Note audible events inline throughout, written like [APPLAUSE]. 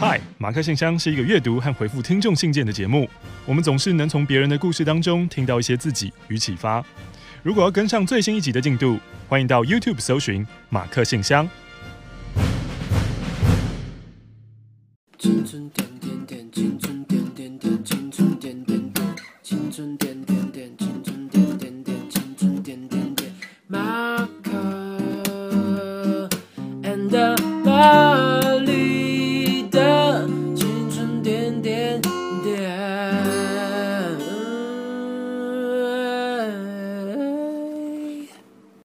嗨，马克信箱是一个阅读和回复听众信件的节目。我们总是能从别人的故事当中听到一些自己与启发。如果要跟上最新一集的进度，欢迎到 YouTube 搜寻马克信箱。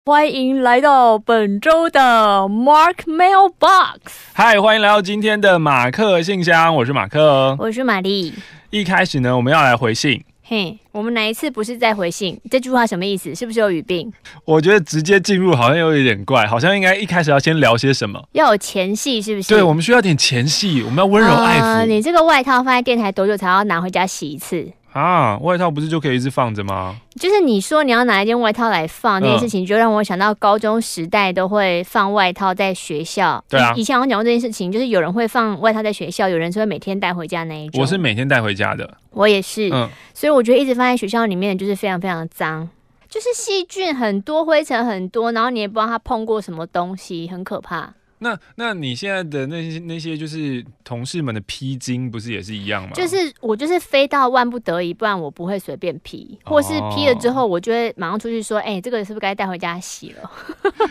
欢迎来到本周的 Mark Mailbox。嗨，欢迎来到今天的马克信箱，我是马克，我是玛丽。一开始呢，我们要来回信。嘿，我们哪一次不是在回信？这句话什么意思？是不是有语病？我觉得直接进入好像有一点怪，好像应该一开始要先聊些什么，要有前戏，是不是？对，我们需要点前戏，我们要温柔爱抚。呃，你这个外套放在电台多久才要拿回家洗一次？啊，外套不是就可以一直放着吗？就是你说你要拿一件外套来放这件事情，就让我想到高中时代都会放外套在学校。对啊，以前我讲过这件事情，就是有人会放外套在学校，有人是会每天带回家那一种。我是每天带回家的，我也是。嗯，所以我觉得一直放在学校里面就是非常非常脏，就是细菌很多，灰尘很多，然后你也不知道他碰过什么东西，很可怕。那那你现在的那些那些就是同事们的披巾，不是也是一样吗？就是我就是非到万不得已，不然我不会随便披，或是披了之后，我就会马上出去说，哎、欸，这个是不是该带回家洗了？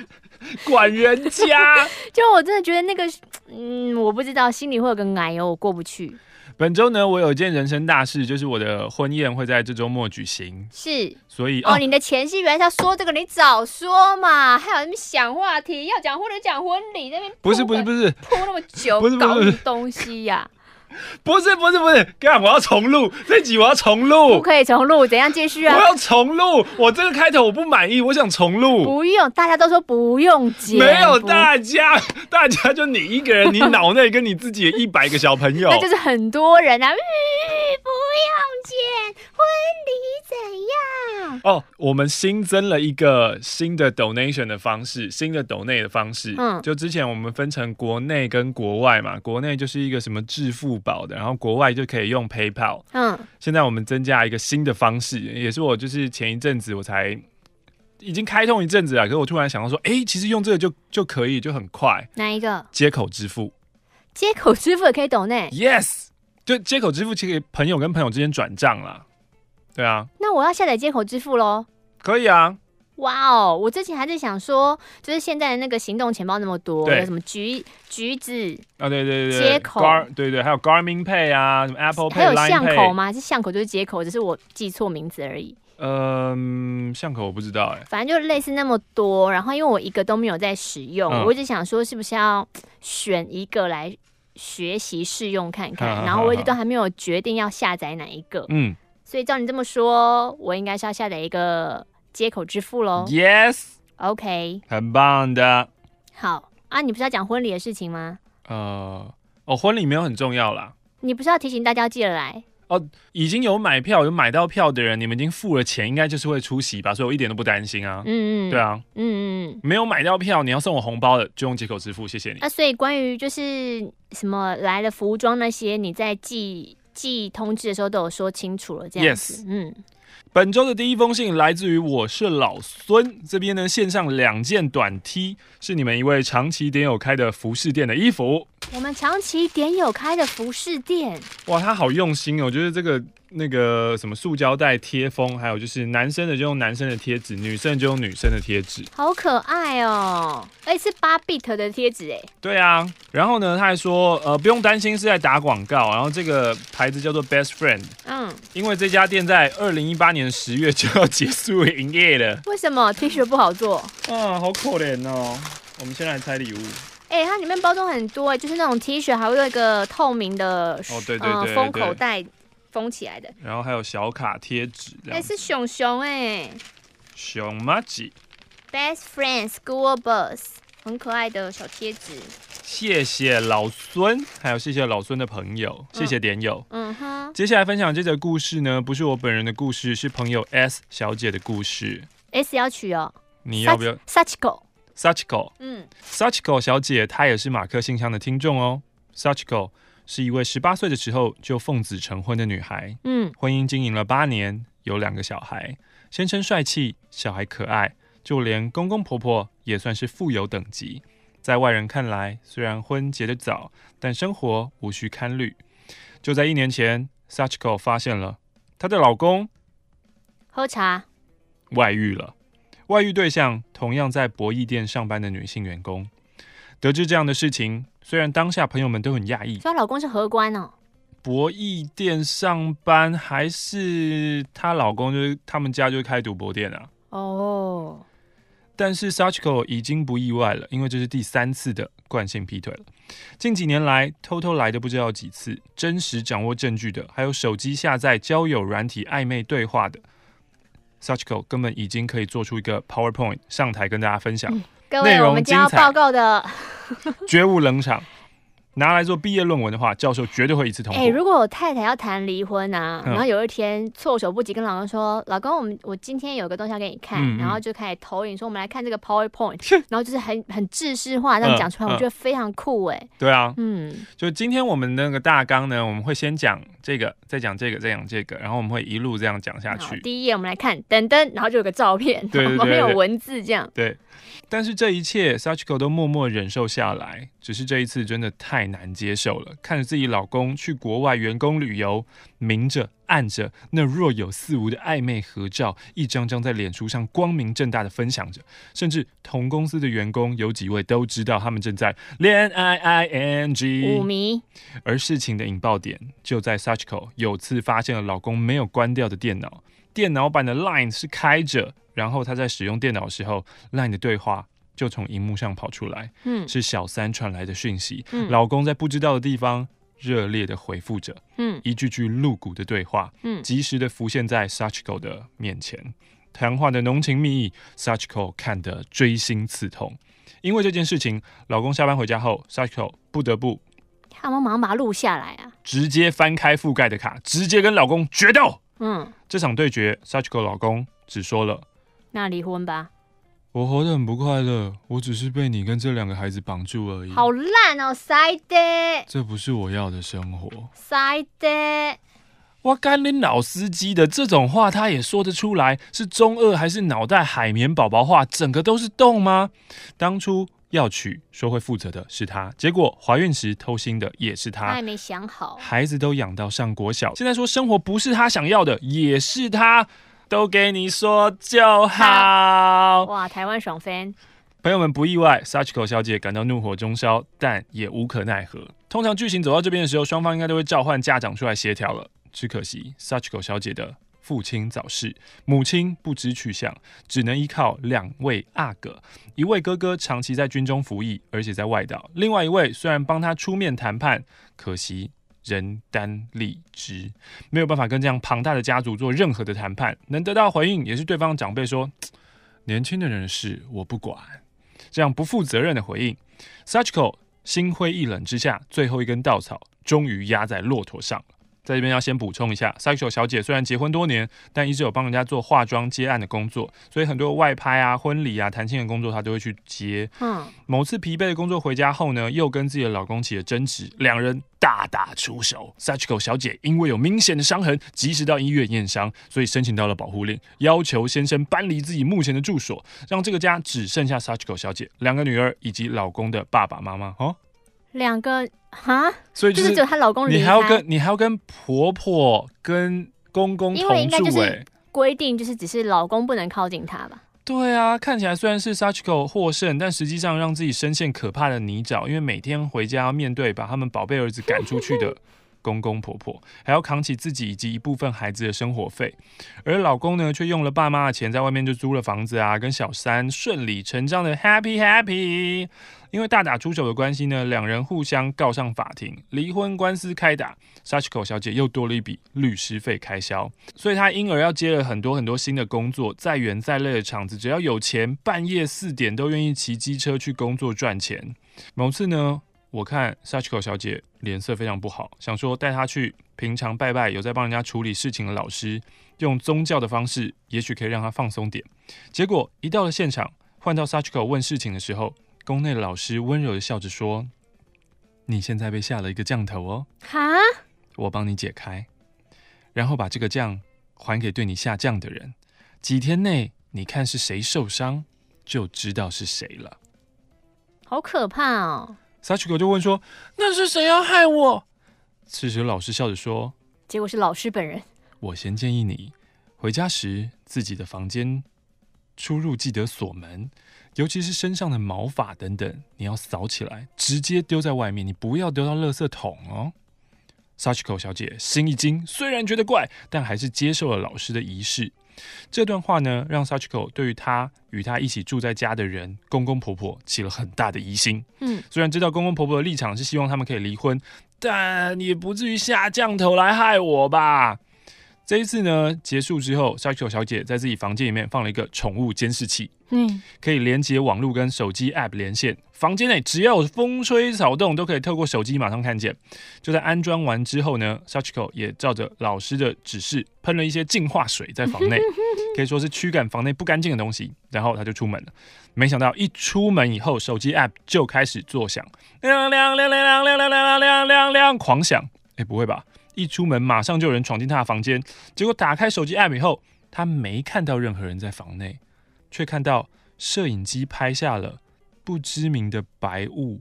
[LAUGHS] 管人家，[LAUGHS] 就我真的觉得那个，嗯，我不知道，心里会有个奶油，我过不去。本周呢，我有一件人生大事，就是我的婚宴会在这周末举行。是，所以哦，哦，你的前戏原来是要说这个，你早说嘛，还有那边想话题，要讲或者讲婚礼那边，不是不是不是铺那么久，不是不是搞什么东西呀、啊？[LAUGHS] 不是不是不是，干我要重录这集，我要重录，不可以重录，怎样继续啊？我要重录，我这个开头我不满意，我想重录。不用，大家都说不用剪，没有大家，大家就你一个人，你脑内跟你自己的一百个小朋友，那就是很多人啊。嗯、不用剪，婚礼怎样？哦，我们新增了一个新的 donation 的方式，新的 donate 的方式。嗯，就之前我们分成国内跟国外嘛，国内就是一个什么致富宝的，然后国外就可以用 PayPal。嗯，现在我们增加一个新的方式，也是我就是前一阵子我才已经开通一阵子了，可是我突然想到说，哎、欸，其实用这个就就可以，就很快。哪一个？接口支付。接口支付也可以懂呢？Yes，就接口支付其实朋友跟朋友之间转账啦。对啊。那我要下载接口支付喽？可以啊。哇哦！我之前还在想说，就是现在的那个行动钱包那么多，有什么橘橘子啊，对对对，接口，对对，还有 Garmin Pay 啊，什么 Apple Pay，还有巷口吗？是巷口就是街口，只是我记错名字而已。嗯，巷口我不知道哎、欸，反正就类似那么多。然后因为我一个都没有在使用，嗯、我一直想说是不是要选一个来学习试用看看。嗯、然后我一直都还没有决定要下载哪一个。嗯，所以照你这么说，我应该是要下载一个。街口支付喽，Yes，OK，很棒的。好啊，你不是要讲婚礼的事情吗？呃，哦，婚礼没有很重要啦。你不是要提醒大家记得来？哦，已经有买票有买到票的人，你们已经付了钱，应该就是会出席吧？所以我一点都不担心啊。嗯嗯，对啊，嗯嗯，没有买到票，你要送我红包的，就用接口支付，谢谢你。那、啊、所以关于就是什么来了服装那些，你在寄寄通知的时候都有说清楚了，这样子，Yes. 嗯。本周的第一封信来自于我是老孙这边呢，献上两件短 T，是你们一位长期点友开的服饰店的衣服。我们长期点友开的服饰店，哇，他好用心哦！我觉得这个。那个什么塑胶袋贴封，还有就是男生的就用男生的贴纸，女生就用女生的贴纸，好可爱哦！哎，是八 bit 的贴纸哎。对啊，然后呢，他还说，呃，不用担心是在打广告，然后这个牌子叫做 Best Friend，嗯，因为这家店在二零一八年十月就要结束营业了。为什么 T 恤不好做？啊，好可怜哦！我们先来拆礼物。哎，它里面包装很多哎，就是那种 T 恤，还会有一个透明的哦，对对对，呃，封口袋。封起来的，然后还有小卡贴纸，哎，是熊熊哎，熊麻吉，Best Friend School Bus，很可爱的小贴纸。谢谢老孙，还有谢谢老孙的朋友，谢谢点友。嗯哼，接下来分享这则故事呢，不是我本人的故事，是朋友 S 小姐的故事。S 要取哦，你要不要？Sachiko，Sachiko，嗯，Sachiko 小姐她也是马克信箱的听众哦，Sachiko。是一位十八岁的时候就奉子成婚的女孩。嗯，婚姻经营了八年，有两个小孩，先生帅气，小孩可爱，就连公公婆婆也算是富有等级。在外人看来，虽然婚结得早，但生活无需堪虑。就在一年前，Sachiko 发现了她的老公喝茶外遇了。外遇对象同样在博弈店上班的女性员工。得知这样的事情，虽然当下朋友们都很讶异，说她老公是荷官哦。博弈店上班还是她老公就是他们家就是开赌博店啊？哦。但是 Sachiko 已经不意外了，因为这是第三次的惯性劈腿了。近几年来，偷偷来的不知道几次，真实掌握证据的，还有手机下载交友软体暧昧对话的，Sachiko 根本已经可以做出一个 PowerPoint 上台跟大家分享。嗯各位，我们将要报告的 [LAUGHS] 绝无冷场。拿来做毕业论文的话，教授绝对会一次通过。哎、欸，如果我太太要谈离婚啊，嗯、然后有一天措手不及，跟老公说：“老公，我们我今天有个东西要给你看。嗯”然后就开始投影说：“我们来看这个 PowerPoint。[LAUGHS] ”然后就是很很制式化这样讲出来，嗯、我觉得非常酷哎。对啊，嗯，就今天我们那个大纲呢，我们会先讲这个，再讲这个，再讲这个，然后我们会一路这样讲下去。第一页我们来看，噔噔，然后就有个照片，对对对，没有文字这样。对。但是这一切，Sachiko 都默默忍受下来。只是这一次真的太难接受了，看着自己老公去国外员工旅游，明着暗着那若有似无的暧昧合照，一张张在脸书上光明正大的分享着，甚至同公司的员工有几位都知道他们正在恋爱 ing。迷。而事情的引爆点就在 Sachiko 有次发现了老公没有关掉的电脑，电脑版的 Line 是开着。然后他在使用电脑的时候，LINE 的对话就从荧幕上跑出来，嗯，是小三传来的讯息，嗯，老公在不知道的地方热烈的回复着，嗯，一句句露骨的对话，嗯，及时的浮现在 Sachiko 的面前，谈话的浓情蜜意，Sachiko 看得锥心刺痛。因为这件事情，老公下班回家后，Sachiko 不得不，他们马上把它录下来啊，直接翻开覆盖的卡，直接跟老公决斗，嗯，这场对决，Sachiko 老公只说了。那离婚吧！我活得很不快乐，我只是被你跟这两个孩子绑住而已。好烂哦，塞的！这不是我要的生活，塞的！哇干你老司机的这种话，他也说得出来？是中二还是脑袋海绵宝宝话？整个都是洞吗？当初要娶说会负责的是他，结果怀孕时偷腥的也是他，他还没想好，孩子都养到上国小，现在说生活不是他想要的，也是他。都给你说就好。哇，台湾爽翻！朋友们不意外，Sachiko 小姐感到怒火中烧，但也无可奈何。通常剧情走到这边的时候，双方应该都会召唤家长出来协调了。只可惜，Sachiko 小姐的父亲早逝，母亲不知去向，只能依靠两位阿哥。一位哥哥长期在军中服役，而且在外岛；另外一位虽然帮他出面谈判，可惜。人单力直，没有办法跟这样庞大的家族做任何的谈判。能得到回应，也是对方长辈说：“年轻的人事我不管。”这样不负责任的回应，Sachiko 心灰意冷之下，最后一根稻草终于压在骆驼上了。在这边要先补充一下，Sachiko 小姐虽然结婚多年，但一直有帮人家做化妆接案的工作，所以很多外拍啊、婚礼啊、谈亲的工作她都会去接。嗯，某次疲惫的工作回家后呢，又跟自己的老公起了争执，两人大打出手。Sachiko 小姐因为有明显的伤痕，及时到医院验伤，所以申请到了保护令，要求先生搬离自己目前的住所，让这个家只剩下 Sachiko 小姐、两个女儿以及老公的爸爸妈妈。哦。两个哈，所以就是只有她老公，你还要跟你还要跟婆婆跟公公同住，因为应该就是规定，就是只是老公不能靠近她吧？对啊，看起来虽然是 Sachiko 获胜，但实际上让自己深陷可怕的泥沼，因为每天回家要面对把他们宝贝儿子赶出去的 [LAUGHS] 公公婆婆，还要扛起自己以及一部分孩子的生活费，而老公呢，却用了爸妈的钱在外面就租了房子啊，跟小三顺理成章的 happy happy。因为大打出手的关系呢，两人互相告上法庭，离婚官司开打，Sachiko 小姐又多了一笔律师费开销，所以她因而要接了很多很多新的工作，再远再累的场子，只要有钱，半夜四点都愿意骑机车去工作赚钱。某次呢，我看 Sachiko 小姐脸色非常不好，想说带她去平常拜拜有在帮人家处理事情的老师，用宗教的方式，也许可以让她放松点。结果一到了现场，换到 Sachiko 问事情的时候。宫内的老师温柔的笑着说：“你现在被下了一个降头哦。哈？我帮你解开，然后把这个降还给对你下降的人。几天内，你看是谁受伤，就知道是谁了。好可怕哦！Sachiko 就问说：“那是谁要害我？”此时老师笑着说：“结果是老师本人。”我先建议你回家时自己的房间出入记得锁门，尤其是身上的毛发等等，你要扫起来，直接丢在外面，你不要丢到垃圾桶哦。Sachiko 小姐心一惊，虽然觉得怪，但还是接受了老师的仪式。这段话呢，让 Sachiko 对于他与他一起住在家的人公公婆婆起了很大的疑心。嗯，虽然知道公公婆婆的立场是希望他们可以离婚，但也不至于下降头来害我吧。这一次呢，结束之后，Sachiko 小姐在自己房间里面放了一个宠物监视器，嗯，可以连接网络跟手机 App 连线。房间内只要有风吹草动，都可以透过手机马上看见。就在安装完之后呢，Sachiko 也照着老师的指示喷了一些净化水在房内，[LAUGHS] 可以说是驱赶房内不干净的东西。然后他就出门了。没想到一出门以后，手机 App 就开始作响，亮亮亮亮亮亮亮亮亮亮亮，狂响。哎，不会吧？一出门，马上就有人闯进他的房间。结果打开手机 app 以后，他没看到任何人在房内，却看到摄影机拍下了不知名的白雾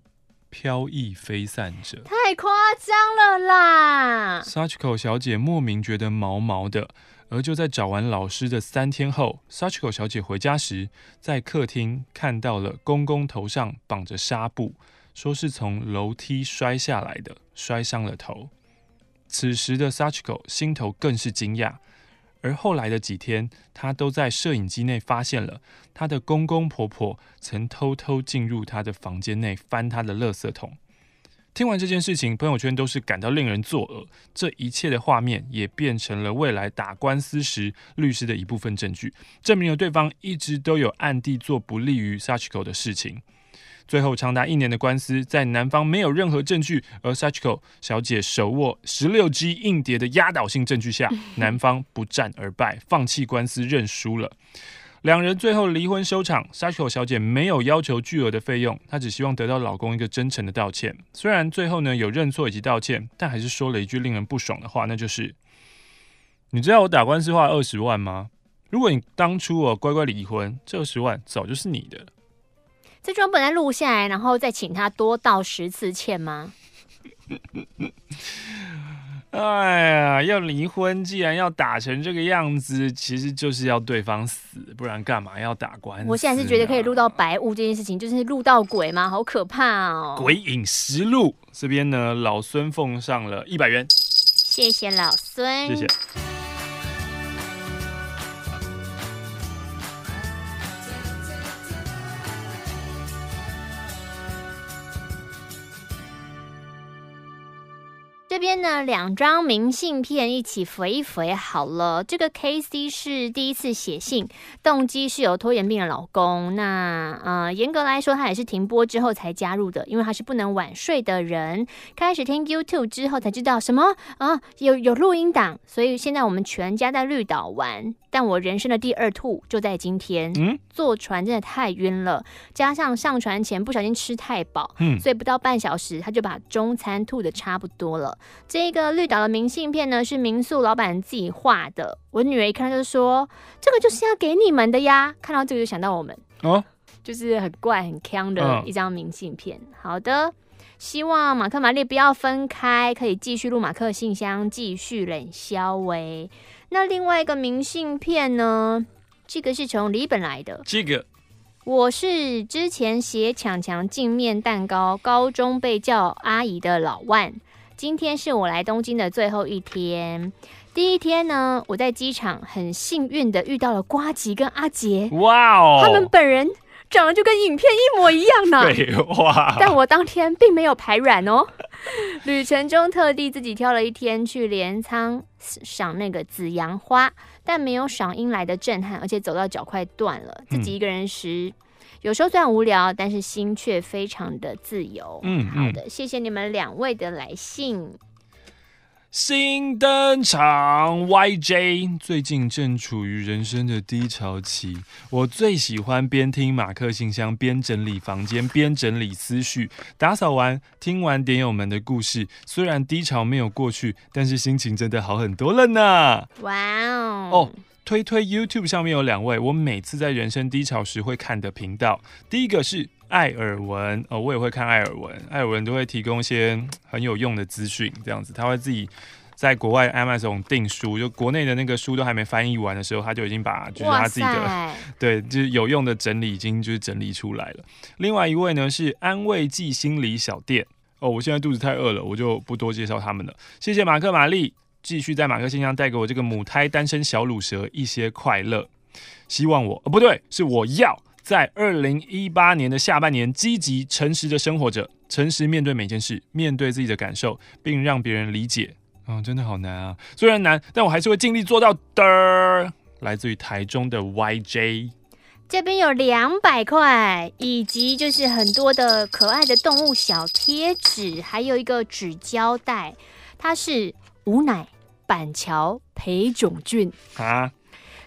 飘逸飞散着。太夸张了啦！Sachiko 小姐莫名觉得毛毛的。而就在找完老师的三天后，Sachiko 小姐回家时，在客厅看到了公公头上绑着纱布，说是从楼梯摔下来的，摔伤了头。此时的 Sachiko 心头更是惊讶，而后来的几天，他都在摄影机内发现了他的公公婆婆曾偷偷进入他的房间内翻他的垃圾桶。听完这件事情，朋友圈都是感到令人作呕。这一切的画面也变成了未来打官司时律师的一部分证据，证明了对方一直都有暗地做不利于 Sachiko 的事情。最后长达一年的官司，在男方没有任何证据，而 Sachiko 小姐手握十六 G 硬碟的压倒性证据下，[LAUGHS] 男方不战而败，放弃官司认输了。两人最后离婚收场。Sachiko 小姐没有要求巨额的费用，她只希望得到老公一个真诚的道歉。虽然最后呢有认错以及道歉，但还是说了一句令人不爽的话，那就是：“你知道我打官司花了二十万吗？如果你当初我乖乖离婚，这二十万早就是你的。”这桩本来录下来，然后再请他多道十次歉吗？[LAUGHS] 哎呀，要离婚，既然要打成这个样子，其实就是要对方死，不然干嘛要打官司？我现在是觉得可以录到白雾这件事情，就是录到鬼吗？好可怕哦！鬼影实录这边呢，老孙奉上了一百元，谢谢老孙，谢谢。这边呢，两张明信片一起回一回好了。这个 KC 是第一次写信，动机是有拖延病的老公。那呃，严格来说，他也是停播之后才加入的，因为他是不能晚睡的人。开始听 YouTube 之后才知道什么啊，有有录音档，所以现在我们全家在绿岛玩。但我人生的第二吐就在今天，嗯，坐船真的太晕了，加上上船前不小心吃太饱，嗯，所以不到半小时他就把中餐吐的差不多了。这个绿岛的明信片呢，是民宿老板自己画的。我女儿一看就说：“这个就是要给你们的呀！”看到这个就想到我们哦，就是很怪很锵的一张明信片。哦、好的，希望马克玛丽不要分开，可以继续录马克信箱，继续冷消维。那另外一个明信片呢？这个是从李本来的。这个我是之前写强强镜面蛋糕，高中被叫阿姨的老万。今天是我来东京的最后一天。第一天呢，我在机场很幸运的遇到了瓜吉跟阿杰。哇哦！他们本人长得就跟影片一模一样呢。废话。但我当天并没有排卵哦。[LAUGHS] 旅程中特地自己挑了一天去镰仓赏那个紫阳花，但没有赏樱来的震撼，而且走到脚快断了。自己一个人时，嗯、有时候虽然无聊，但是心却非常的自由。嗯，好的，谢谢你们两位的来信。新登场，YJ 最近正处于人生的低潮期。我最喜欢边听马克信箱边整理房间边整理思绪，打扫完听完点友们的故事，虽然低潮没有过去，但是心情真的好很多了呢。哇哦！哦，推推 YouTube 上面有两位，我每次在人生低潮时会看的频道，第一个是。艾尔文哦，我也会看艾尔文，艾尔文都会提供一些很有用的资讯，这样子他会自己在国外 Amazon 订书，就国内的那个书都还没翻译完的时候，他就已经把就是他自己的 [LAUGHS] 对就是有用的整理已经就是整理出来了。另外一位呢是安慰剂心理小店哦，我现在肚子太饿了，我就不多介绍他们了。谢谢马克玛丽，继续在马克信箱带给我这个母胎单身小乳蛇一些快乐，希望我哦不对，是我要。在二零一八年的下半年，积极诚实的生活着，诚实面对每件事，面对自己的感受，并让别人理解。啊、真的好难啊！虽然难，但我还是会尽力做到的。来自于台中的 YJ，这边有两百块，以及就是很多的可爱的动物小贴纸，还有一个纸胶带。它是无奶板桥裴炯俊啊。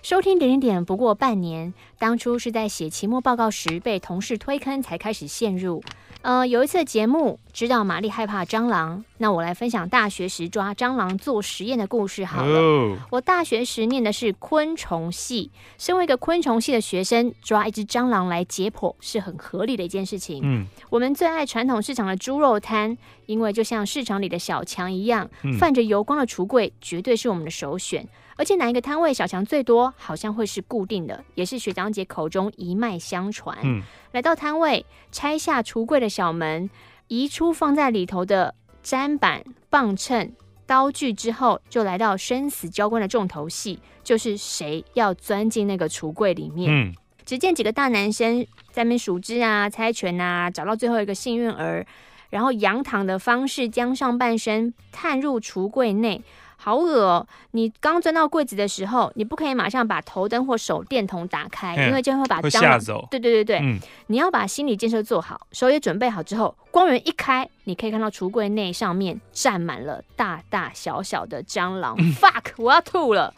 收听点点点不过半年，当初是在写期末报告时被同事推坑才开始陷入。呃，有一次节目知道玛丽害怕蟑螂，那我来分享大学时抓蟑螂做实验的故事好了。Oh. 我大学时念的是昆虫系，身为一个昆虫系的学生，抓一只蟑螂来解剖是很合理的一件事情。嗯，我们最爱传统市场的猪肉摊，因为就像市场里的小强一样，泛着油光的橱柜绝对是我们的首选。而且哪一个摊位小强最多，好像会是固定的，也是学长姐口中一脉相传。嗯，来到摊位，拆下橱柜的小门，移出放在里头的砧板、磅秤、刀具之后，就来到生死交关的重头戏，就是谁要钻进那个橱柜里面。嗯，只见几个大男生在那边数枝啊、猜拳啊，找到最后一个幸运儿，然后仰躺的方式将上半身探入橱柜内。好恶哦！你刚钻到柜子的时候，你不可以马上把头灯或手电筒打开，因为这样会把蟑螂吓走。对对对对，嗯，你要把心理建设做好，手也准备好之后，光源一开，你可以看到橱柜内上面站满了大大小小的蟑螂。嗯、[LAUGHS] Fuck！我要吐了，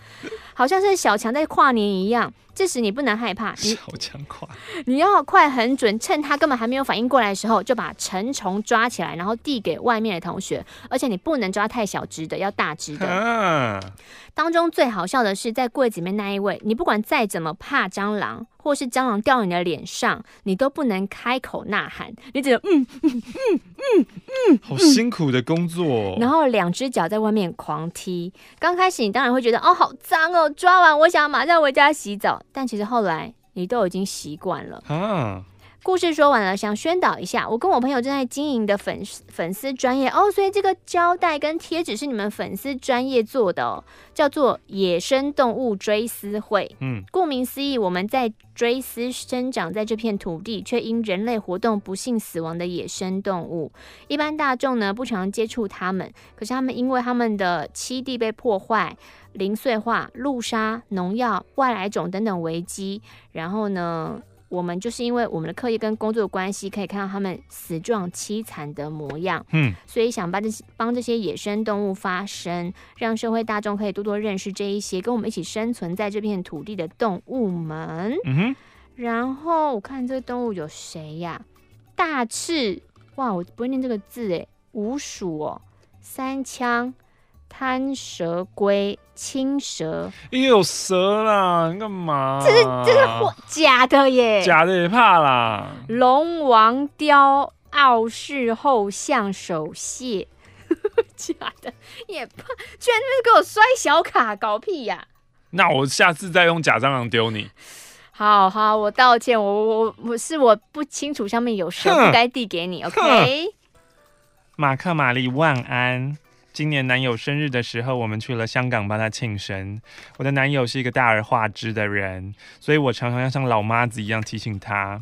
好像是小强在跨年一样。这时你不能害怕，你小强跨，你要快很准，趁他根本还没有反应过来的时候，就把成虫抓起来，然后递给外面的同学。而且你不能抓太小只的，要大只的。啊、当中最好笑的是，在柜子里面那一位，你不管再怎么怕蟑螂。或是蟑螂掉你的脸上，你都不能开口呐喊，你只能嗯嗯嗯嗯嗯，好辛苦的工作哦。然后两只脚在外面狂踢。刚开始你当然会觉得哦，好脏哦，抓完我想马上回家洗澡。但其实后来你都已经习惯了啊。故事说完了，想宣导一下，我跟我朋友正在经营的粉粉丝专业哦，所以这个胶带跟贴纸是你们粉丝专业做的哦，叫做野生动物追思会。嗯，顾名思义，我们在追思生长在这片土地却因人类活动不幸死亡的野生动物。一般大众呢不常接触它们，可是他们因为他们的栖地被破坏、零碎化、路杀、农药、外来种等等危机，然后呢，我们就是因为我们的课业跟工作的关系，可以看到他们死状凄惨的模样，嗯，所以想帮这些帮这些野生动物发声，让社会大众可以多多认识这一些跟我们一起生存在这片土地的动物们。嗯哼，然后我看这个动物有谁呀？大赤，哇，我不会念这个字诶，五鼠哦，山羌。贪蛇龟、青蛇，也有蛇啦！你干嘛？这是这是假的耶！假的也怕啦！龙王雕、傲视后象手蟹，[LAUGHS] 假的也怕！居然就是给我摔小卡，搞屁呀、啊！那我下次再用假蟑螂丢你。好好，我道歉，我我我是我不清楚上面有蛇，不该递给你。OK，马克玛丽晚安。今年男友生日的时候，我们去了香港帮他庆生。我的男友是一个大而化之的人，所以我常常要像老妈子一样提醒他。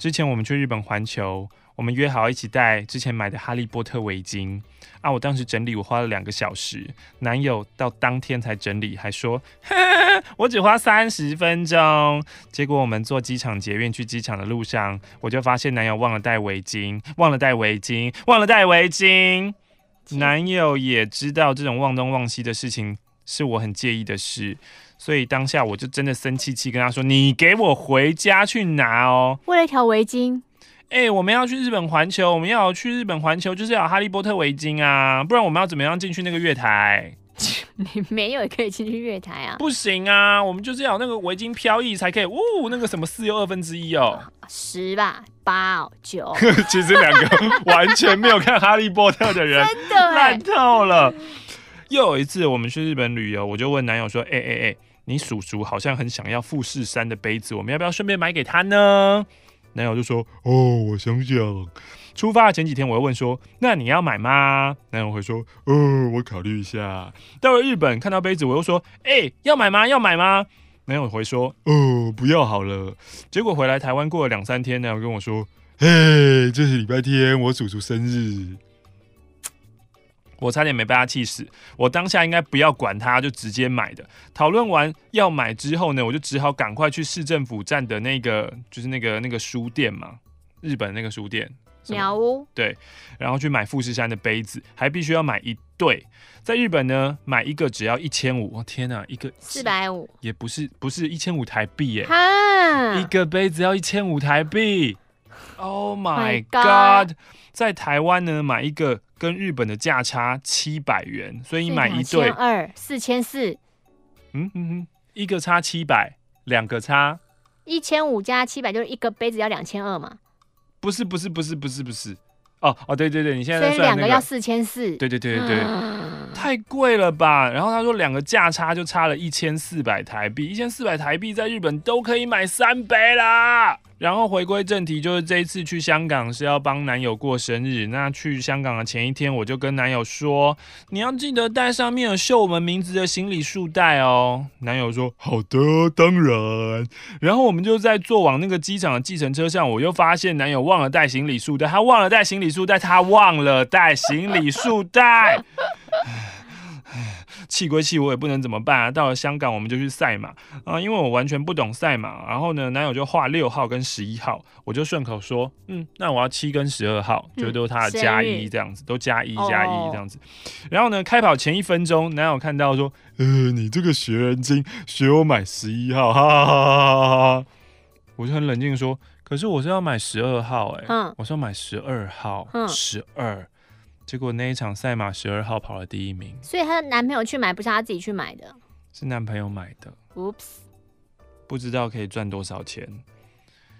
之前我们去日本环球，我们约好一起带之前买的哈利波特围巾啊。我当时整理我花了两个小时，男友到当天才整理，还说呵呵 [LAUGHS] 我只花三十分钟。结果我们坐机场捷运去机场的路上，我就发现男友忘了带围巾，忘了带围巾，忘了带围巾。男友也知道这种忘东忘西的事情是我很介意的事，所以当下我就真的生气气跟他说：“你给我回家去拿哦。”为了一条围巾。哎、欸，我们要去日本环球，我们要去日本环球就是要哈利波特围巾啊，不然我们要怎么样进去那个月台？[LAUGHS] 你没有也可以进去月台啊？不行啊，我们就是要那个围巾飘逸才可以。呜，那个什么四又二分之一哦，十吧，八哦，九。[LAUGHS] 其实两个完全没有看哈利波特的人，[LAUGHS] 真的烂透了。又有一次我们去日本旅游，我就问男友说：“哎哎哎，你叔叔好像很想要富士山的杯子，我们要不要顺便买给他呢？”男友就说：“哦，我想想。”出发的前几天，我又问说：“那你要买吗？”男友会说：“哦，我考虑一下。”到了日本看到杯子，我又说：“哎、欸，要买吗？要买吗？”男友回说：“哦，不要好了。”结果回来台湾过了两三天，男友跟我说：“嘿，这是礼拜天，我叔叔生日。”我差点没被他气死。我当下应该不要管他，就直接买的。讨论完要买之后呢，我就只好赶快去市政府站的那个，就是那个那个书店嘛，日本那个书店。鸟屋。对，然后去买富士山的杯子，还必须要买一对。在日本呢，买一个只要一千五。我天哪，一个四百五，也不是不是一千五台币耶。哈，一个杯子要一千五台币。Oh my god！在台湾呢，买一个。跟日本的价差七百元，所以你买一对二四千四，嗯嗯嗯，一个差七百，两个差一千五加七百，就是一个杯子要两千二嘛？不是不是不是不是不是，哦哦对对对，你现在、那个、所以两个要四千四，对对对对对，嗯、太贵了吧？然后他说两个价差就差了一千四百台币，一千四百台币在日本都可以买三杯啦。然后回归正题，就是这一次去香港是要帮男友过生日。那去香港的前一天，我就跟男友说：“你要记得带上面有绣我们名字的行李束带哦。”男友说：“好的，当然。”然后我们就在坐往那个机场的计程车上，我又发现男友忘了带行李束带，他忘了带行李束带，他忘了带行李束带。气归气，我也不能怎么办啊！到了香港，我们就去赛马啊，因为我完全不懂赛马。然后呢，男友就画六号跟十一号，我就顺口说，嗯，那我要七跟十二号，就都是他的加一这样子，都加一加一这样子。然后呢，开跑前一分钟，男友看到说，呃，你这个学人精，学我买十一号，[LAUGHS] 哈哈哈哈哈哈！我就很冷静说，可是我是要买十二号，哎，嗯，我是要买十二号，十二。结果那一场赛马十二号跑了第一名，所以她的男朋友去买，不是她自己去买的，是男朋友买的。Oops，不知道可以赚多少钱。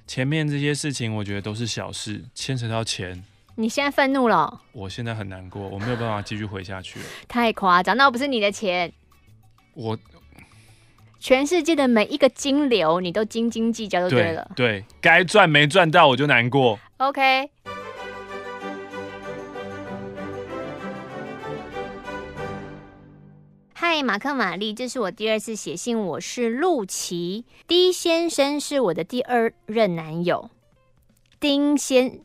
前面这些事情我觉得都是小事，牵扯到钱。你现在愤怒了？我现在很难过，我没有办法继续回下去了。太夸张，那不是你的钱。我全世界的每一个金流，你都斤斤计较就对了。对，该赚没赚到我就难过。OK。嗨，马克玛丽，这是我第二次写信，我是陆琪。D 先生是我的第二任男友。丁先，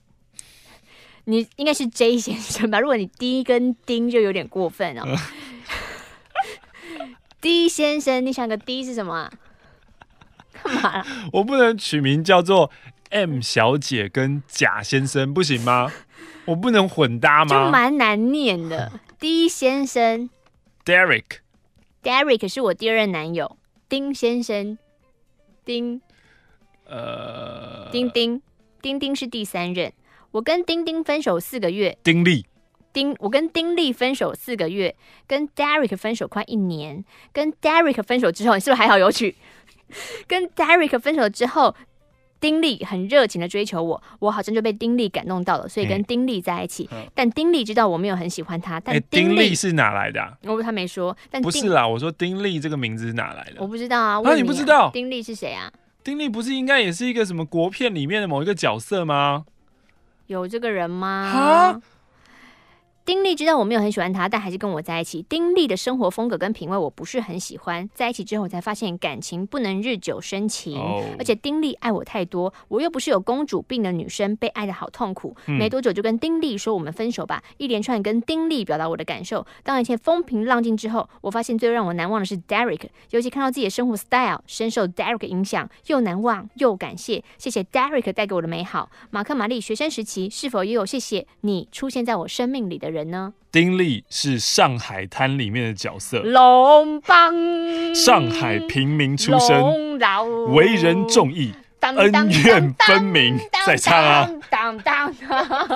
你应该是 J 先生吧？如果你 D 跟丁就有点过分哦。[LAUGHS] D 先生，你想个 D 是什么啊？干嘛？[LAUGHS] 我不能取名叫做 M 小姐跟贾先生不行吗？我不能混搭吗？就蛮难念的。[LAUGHS] D 先生，Derek。Derek 是我第二任男友，丁先生，丁，呃，丁丁，丁丁是第三任。我跟丁丁分手四个月。丁力，丁，我跟丁力分手四个月，跟 Derek 分手快一年。跟 Derek 分手之后，你是不是还好有趣？[LAUGHS] 跟 Derek 分手之后。丁力很热情的追求我，我好像就被丁力感动到了，所以跟丁力在一起。嗯、但丁力知道我没有很喜欢他。但丁力、欸、是哪来的、啊？我他没说。但不是啦，我说丁力这个名字是哪来的？我不知道啊。那你，、啊、你不知道丁力是谁啊？丁力不是应该也是一个什么国片里面的某一个角色吗？有这个人吗？丁力知道我没有很喜欢他，但还是跟我在一起。丁力的生活风格跟品味我不是很喜欢，在一起之后我才发现感情不能日久生情，oh. 而且丁力爱我太多，我又不是有公主病的女生，被爱的好痛苦。嗯、没多久就跟丁力说我们分手吧，一连串跟丁力表达我的感受。当一切风平浪静之后，我发现最让我难忘的是 Derek，尤其看到自己的生活 style 深受 Derek 影响，又难忘又感谢，谢谢 Derek 带给我的美好。马克玛丽学生时期是否也有谢谢你出现在我生命里的的人呢？丁力是上海滩里面的角色，龙邦，上海平民出身，为人重义，恩怨分明。再唱啊，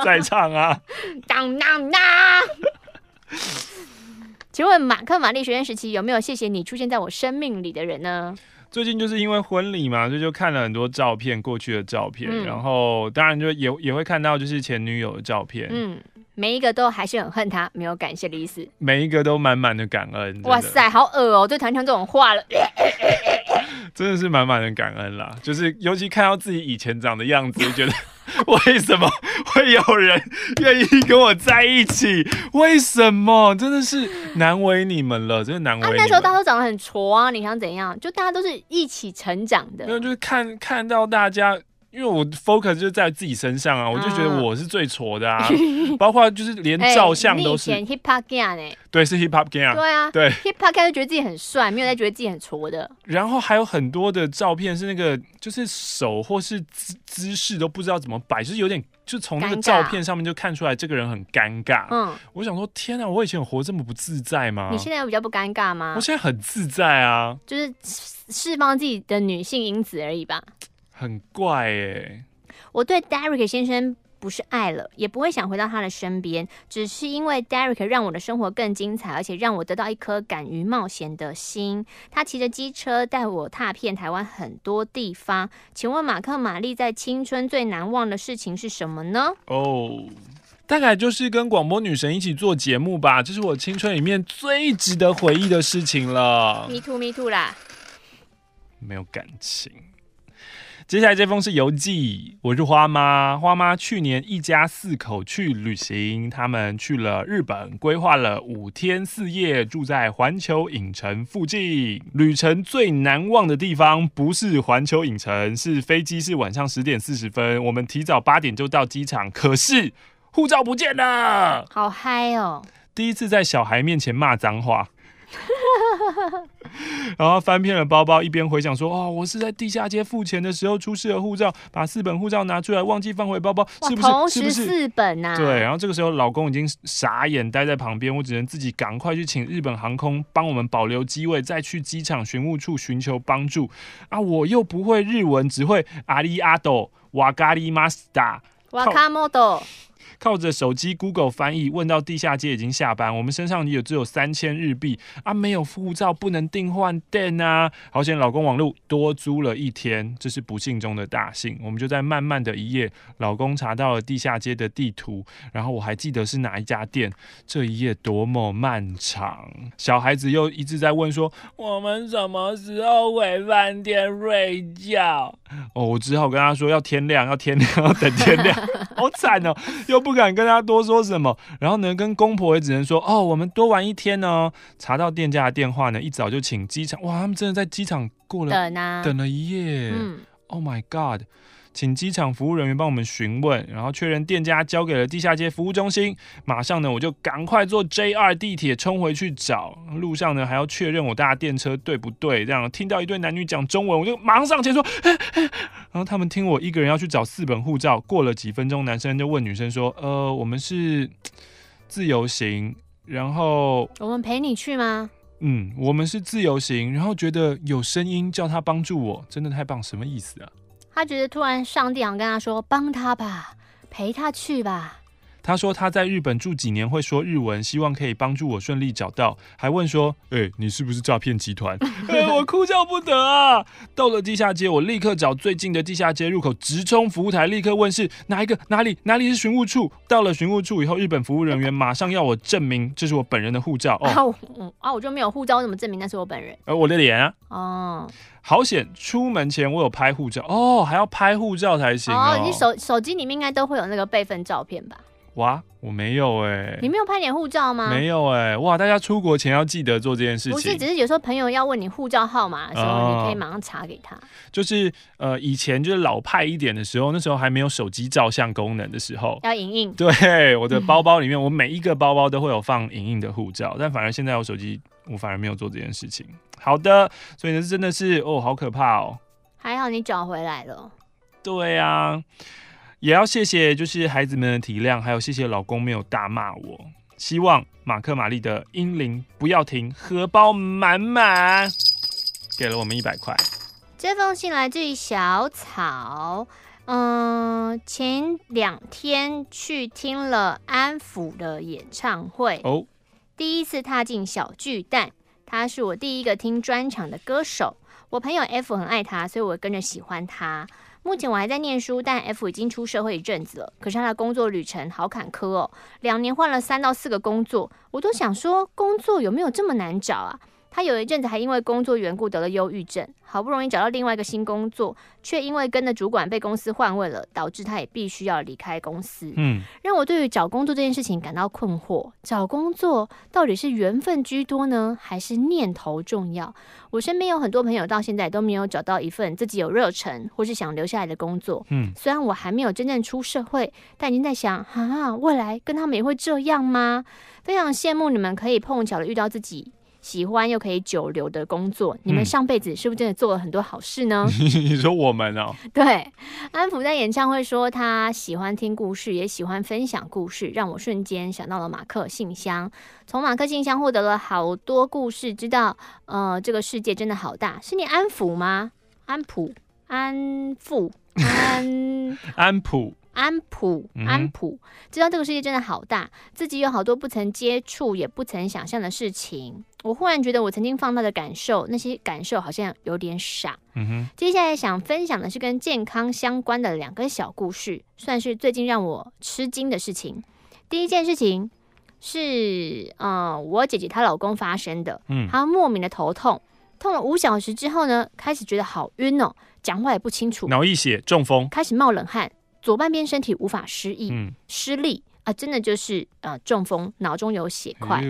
再唱啊，当当当。请问马克·玛丽学院时期有没有谢谢你出现在我生命里的人呢？最近就是因为婚礼嘛，所以就看了很多照片，过去的照片，嗯、然后当然就也也会看到就是前女友的照片。嗯。每一个都还是很恨他，没有感谢的意思。每一个都满满的感恩。哇塞，好恶哦！对，谈成这种话了，[LAUGHS] 真的是满满的感恩啦。就是尤其看到自己以前长的样子，就觉得 [LAUGHS] 为什么 [LAUGHS] 会有人愿意跟我在一起？为什么？真的是难为你们了，真的难为你們。啊，那时候大家都长得很矬啊，你想怎样？就大家都是一起成长的。没有，就是看看到大家。因为我 focus 就在自己身上啊，我就觉得我是最挫的啊，[LAUGHS] 包括就是连照相都是。hip hop gang 呢？对，是 hip hop gang。对啊，对 hip hop gang 就觉得自己很帅，没有在觉得自己很挫的。然后还有很多的照片是那个，就是手或是姿姿势都不知道怎么摆，就是有点，就从那个照片上面就看出来这个人很尴尬。嗯，我想说，天啊，我以前有活这么不自在吗？你现在有比较不尴尬吗？我现在很自在啊，就是释放自己的女性因子而已吧。很怪哎。我对 Derek 先生不是爱了，也不会想回到他的身边，只是因为 Derek 让我的生活更精彩，而且让我得到一颗敢于冒险的心。他骑着机车带我踏遍台湾很多地方。请问马克玛丽在青春最难忘的事情是什么呢？哦，oh, 大概就是跟广播女神一起做节目吧，这是我青春里面最值得回忆的事情了。Me too, me too 啦，没有感情。接下来这封是游记，我是花妈。花妈去年一家四口去旅行，他们去了日本，规划了五天四夜，住在环球影城附近。旅程最难忘的地方不是环球影城，是飞机是晚上十点四十分，我们提早八点就到机场，可是护照不见了，好嗨哦！第一次在小孩面前骂脏话。[LAUGHS] 然后翻遍了包包，一边回想说：“哦，我是在地下街付钱的时候出示了护照，把四本护照拿出来，忘记放回包包，哇是不是？同时四本呐、啊？对。然后这个时候，老公已经傻眼，待在旁边，我只能自己赶快去请日本航空帮我们保留机位，再去机场询务处寻求帮助。啊，我又不会日文，只会阿里阿斗瓦咖哩马斯达瓦卡莫多。靠着手机 Google 翻译，问到地下街已经下班，我们身上也只有三千日币啊，没有护照不能订换电啊。好险老公网路多租了一天，这是不幸中的大幸。我们就在慢慢的一夜，老公查到了地下街的地图，然后我还记得是哪一家店。这一夜多么漫长，小孩子又一直在问说，我们什么时候回饭店睡觉？哦，我只好跟他说要天亮，要天亮，要等天亮。[LAUGHS] 好惨哦，又。不敢跟他多说什么，然后呢，跟公婆也只能说哦，我们多玩一天呢。查到店家的电话呢，一早就请机场，哇，他们真的在机场过了等啊，等了一夜。嗯，Oh my God。请机场服务人员帮我们询问，然后确认店家交给了地下街服务中心。马上呢，我就赶快坐 JR 地铁冲回去找。路上呢，还要确认我搭电车对不对。这样听到一对男女讲中文，我就马上上前说。[LAUGHS] 然后他们听我一个人要去找四本护照。过了几分钟，男生就问女生说：“呃，我们是自由行，然后我们陪你去吗？”嗯，我们是自由行，然后觉得有声音叫他帮助我，真的太棒，什么意思啊？他觉得突然上帝想跟他说：“帮他吧，陪他去吧。”他说他在日本住几年，会说日文，希望可以帮助我顺利找到。还问说：“哎、欸，你是不是诈骗集团？” [LAUGHS] 哎，我哭笑不得啊！到了地下街，我立刻找最近的地下街入口，直冲服务台，立刻问是哪一个？哪里？哪里是询务处？到了询务处以后，日本服务人员马上要我证明这是我本人的护照。[LAUGHS] 哦，啊我，啊我就没有护照，我怎么证明那是我本人？呃，我的脸啊。哦。好险！出门前我有拍护照哦，还要拍护照才行哦。哦，你手手机里面应该都会有那个备份照片吧？哇，我没有哎、欸。你没有拍点护照吗？没有哎、欸。哇，大家出国前要记得做这件事情。不是，只是有时候朋友要问你护照号码的时候，哦、你可以马上查给他。就是呃，以前就是老派一点的时候，那时候还没有手机照相功能的时候，要影印。对，我的包包里面，我每一个包包都会有放影印的护照，但反而现在我手机。我反而没有做这件事情。好的，所以呢，真的是哦，好可怕哦。还好你找回来了。对啊，也要谢谢就是孩子们的体谅，还有谢谢老公没有大骂我。希望马克玛丽的英灵不要停，荷包满满，给了我们一百块。这封信来自于小草。嗯，前两天去听了安抚的演唱会哦，第一次踏进小巨蛋，他是我第一个听专场的歌手。我朋友 F 很爱他，所以我跟着喜欢他。目前我还在念书，但 F 已经出社会一阵子了。可是他的工作旅程好坎坷哦，两年换了三到四个工作，我都想说，工作有没有这么难找啊？他有一阵子还因为工作缘故得了忧郁症，好不容易找到另外一个新工作，却因为跟的主管被公司换位了，导致他也必须要离开公司。嗯，让我对于找工作这件事情感到困惑。找工作到底是缘分居多呢，还是念头重要？我身边有很多朋友到现在都没有找到一份自己有热忱或是想留下来的工作。嗯，虽然我还没有真正出社会，但已经在想，哈哈，未来跟他们也会这样吗？非常羡慕你们可以碰巧的遇到自己喜欢又可以久留的工作，你们上辈子是不是真的做了很多好事呢？嗯、[LAUGHS] 你说我们哦？对，安抚在演唱会说他喜欢听故事，也喜欢分享故事，让我瞬间想到了马克信箱。从马克信箱获得了好多故事，知道呃这个世界真的好大。是你安抚吗？安抚，安抚，安 [LAUGHS] 安抚。安普，安普，知道这个世界真的好大，自己有好多不曾接触也不曾想象的事情。我忽然觉得我曾经放大的感受，那些感受好像有点傻。嗯哼。接下来想分享的是跟健康相关的两个小故事，算是最近让我吃惊的事情。第一件事情是，呃，我姐姐她老公发生的。嗯。她莫名的头痛，痛了五小时之后呢，开始觉得好晕哦，讲话也不清楚，脑溢血、中风，开始冒冷汗。左半边身体无法失忆、嗯、失力啊，真的就是呃中风，脑中有血块。哎、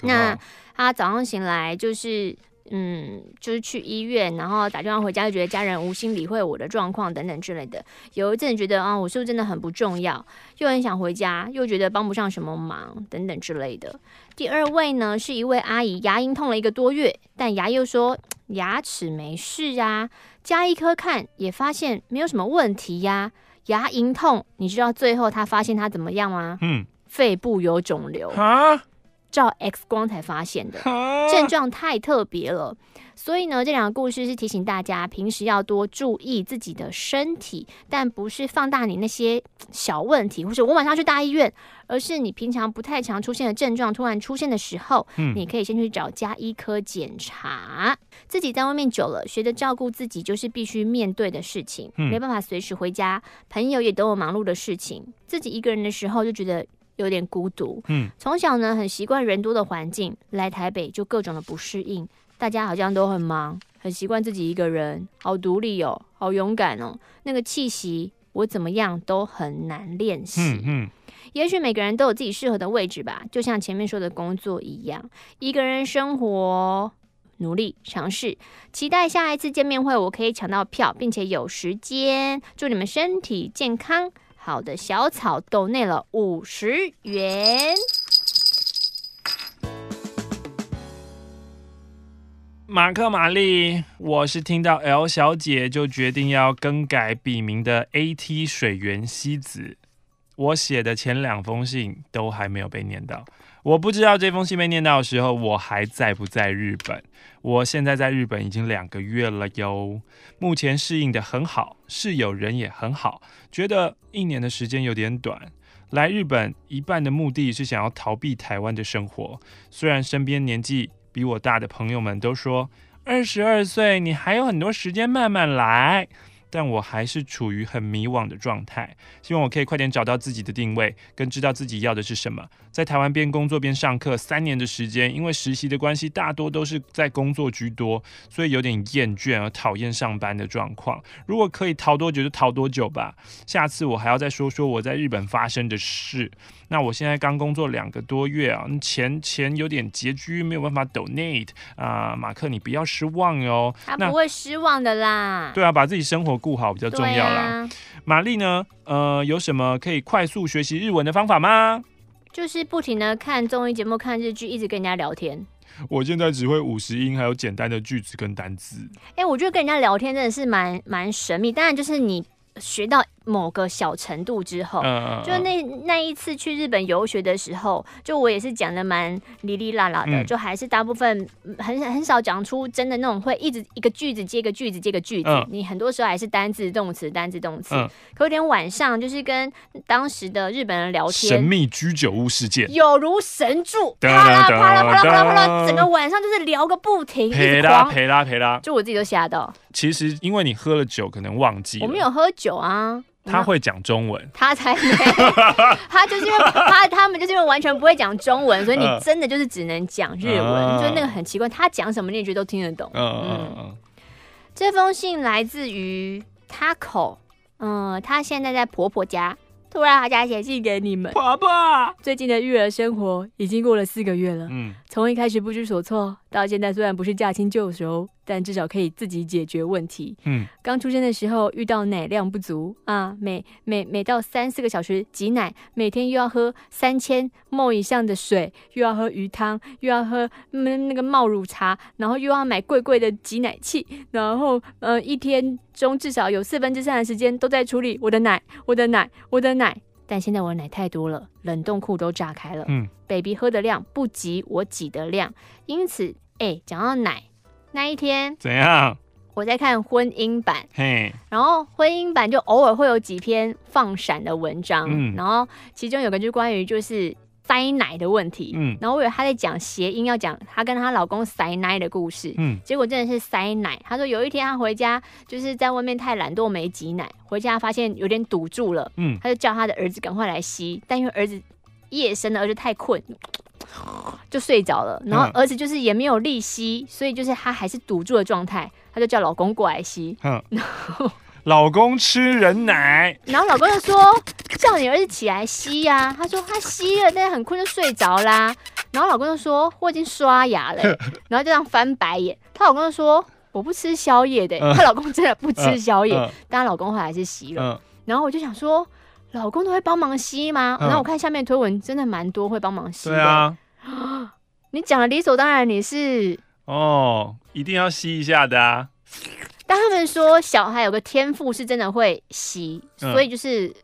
那他早上醒来就是嗯，就是去医院，然后打电话回家，就觉得家人无心理会我的状况等等之类的。有一阵觉得啊，我是不是真的很不重要？又很想回家，又觉得帮不上什么忙等等之类的。第二位呢，是一位阿姨，牙龈痛了一个多月，但牙医又说牙齿没事啊，加一颗看也发现没有什么问题呀。牙龈痛，你知道最后他发现他怎么样吗？嗯，肺部有肿瘤啊，照 X 光才发现的，症状太特别了。所以呢，这两个故事是提醒大家，平时要多注意自己的身体，但不是放大你那些小问题，或者我马上去大医院，而是你平常不太常出现的症状突然出现的时候，嗯，你可以先去找家医科检查。自己在外面久了，学着照顾自己，就是必须面对的事情，没办法随时回家，朋友也都有忙碌的事情，自己一个人的时候就觉得有点孤独。嗯，从小呢很习惯人多的环境，来台北就各种的不适应。大家好像都很忙，很习惯自己一个人，好独立哦，好勇敢哦。那个气息，我怎么样都很难练习。嗯嗯，也许每个人都有自己适合的位置吧，就像前面说的工作一样，一个人生活，努力尝试，期待下一次见面会，我可以抢到票，并且有时间。祝你们身体健康。好的，小草豆内了五十元。马克玛丽，我是听到 L 小姐就决定要更改笔名的 AT 水源西子。我写的前两封信都还没有被念到，我不知道这封信被念到的时候我还在不在日本。我现在在日本已经两个月了哟，目前适应得很好，室友人也很好，觉得一年的时间有点短。来日本一半的目的是想要逃避台湾的生活，虽然身边年纪比我大的朋友们都说，二十二岁你还有很多时间慢慢来。但我还是处于很迷惘的状态，希望我可以快点找到自己的定位，跟知道自己要的是什么。在台湾边工作边上课三年的时间，因为实习的关系，大多都是在工作居多，所以有点厌倦而讨厌上班的状况。如果可以逃多久就逃多久吧。下次我还要再说说我在日本发生的事。那我现在刚工作两个多月啊，钱钱有点拮据，没有办法 donate 啊，马克你不要失望哟。他不会失望的啦。对啊，把自己生活顾好比较重要啦。玛丽呢？呃，有什么可以快速学习日文的方法吗？就是不停的看综艺节目、看日剧，一直跟人家聊天。我现在只会五十音，还有简单的句子跟单字。哎、欸，我觉得跟人家聊天真的是蛮蛮神秘。当然，就是你学到某个小程度之后，就那那一次去日本游学的时候，就我也是讲的蛮哩哩啦啦的，就还是大部分很很少讲出真的那种会一直一个句子接个句子接个句子，你很多时候还是单字动词单字动词。可有点晚上就是跟当时的日本人聊天，神秘居酒屋事件。有如神助，啪啦啪啦啪啦啪啦啪啦，整个晚上就是聊个不停，陪啦陪啦陪啦，就我自己都吓到。其实因为你喝了酒，可能忘记了。我没有喝酒啊。他会讲中文，他才没，他就是因为他他们就是因为完全不会讲中文，所以你真的就是只能讲日文，呃、就那个很奇怪，他讲什么你也觉得都听得懂。嗯嗯这封信来自于 Taco，嗯，他现在在婆婆家。突然，好家写信给你们。婆婆，最近的育儿生活已经过了四个月了。嗯，从一开始不知所措，到现在虽然不是驾轻就熟，但至少可以自己解决问题。嗯，刚出生的时候遇到奶量不足啊，每每每到三四个小时挤奶，每天又要喝三千 ml 以上的水，又要喝鱼汤，又要喝嗯那个冒乳茶，然后又要买贵贵的挤奶器，然后呃一天中至少有四分之三的时间都在处理我的奶，我的奶，我的奶。但现在我的奶太多了，冷冻库都炸开了。嗯，baby 喝的量不及我挤的量，因此，哎、欸，讲到奶那一天怎样？我在看婚姻版，嘿，然后婚姻版就偶尔会有几篇放闪的文章，嗯，然后其中有个就关于就是。塞奶的问题，嗯，然后我以为她在讲谐音，要讲她跟她老公塞奶的故事，嗯，结果真的是塞奶。她说有一天她回家，就是在外面太懒惰没挤奶，回家发现有点堵住了，嗯，她就叫她的儿子赶快来吸，但因为儿子夜深了，而且太困，就睡着了，然后儿子就是也没有力吸，所以就是他还是堵住的状态，他就叫老公过来吸，嗯，然后。老公吃人奶，然后老公就说叫你儿子起来吸呀、啊。他说他吸了，但是很困就睡着啦。然后老公就说我已经刷牙了，[LAUGHS] 然后就这样翻白眼。她老公就说我不吃宵夜的，她老公真的不吃宵夜，但她老公后来还是吸了。然后我就想说，老公都会帮忙吸吗？然后我看下面推文真的蛮多会帮忙吸的。对啊，[GASPS] 你讲的理所当然，你是哦，一定要吸一下的啊。但他们说小孩有个天赋是真的会吸，嗯、所以就是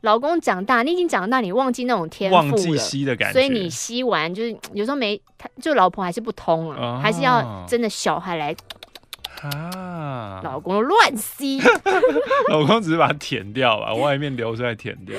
老公长大，你已经长大，你忘记那种天赋了，忘记吸的感觉，所以你吸完就是有时候没，他就老婆还是不通啊，哦、还是要真的小孩来啊，老公乱吸，[LAUGHS] 老公只是把它舔掉吧，外面流出来舔掉，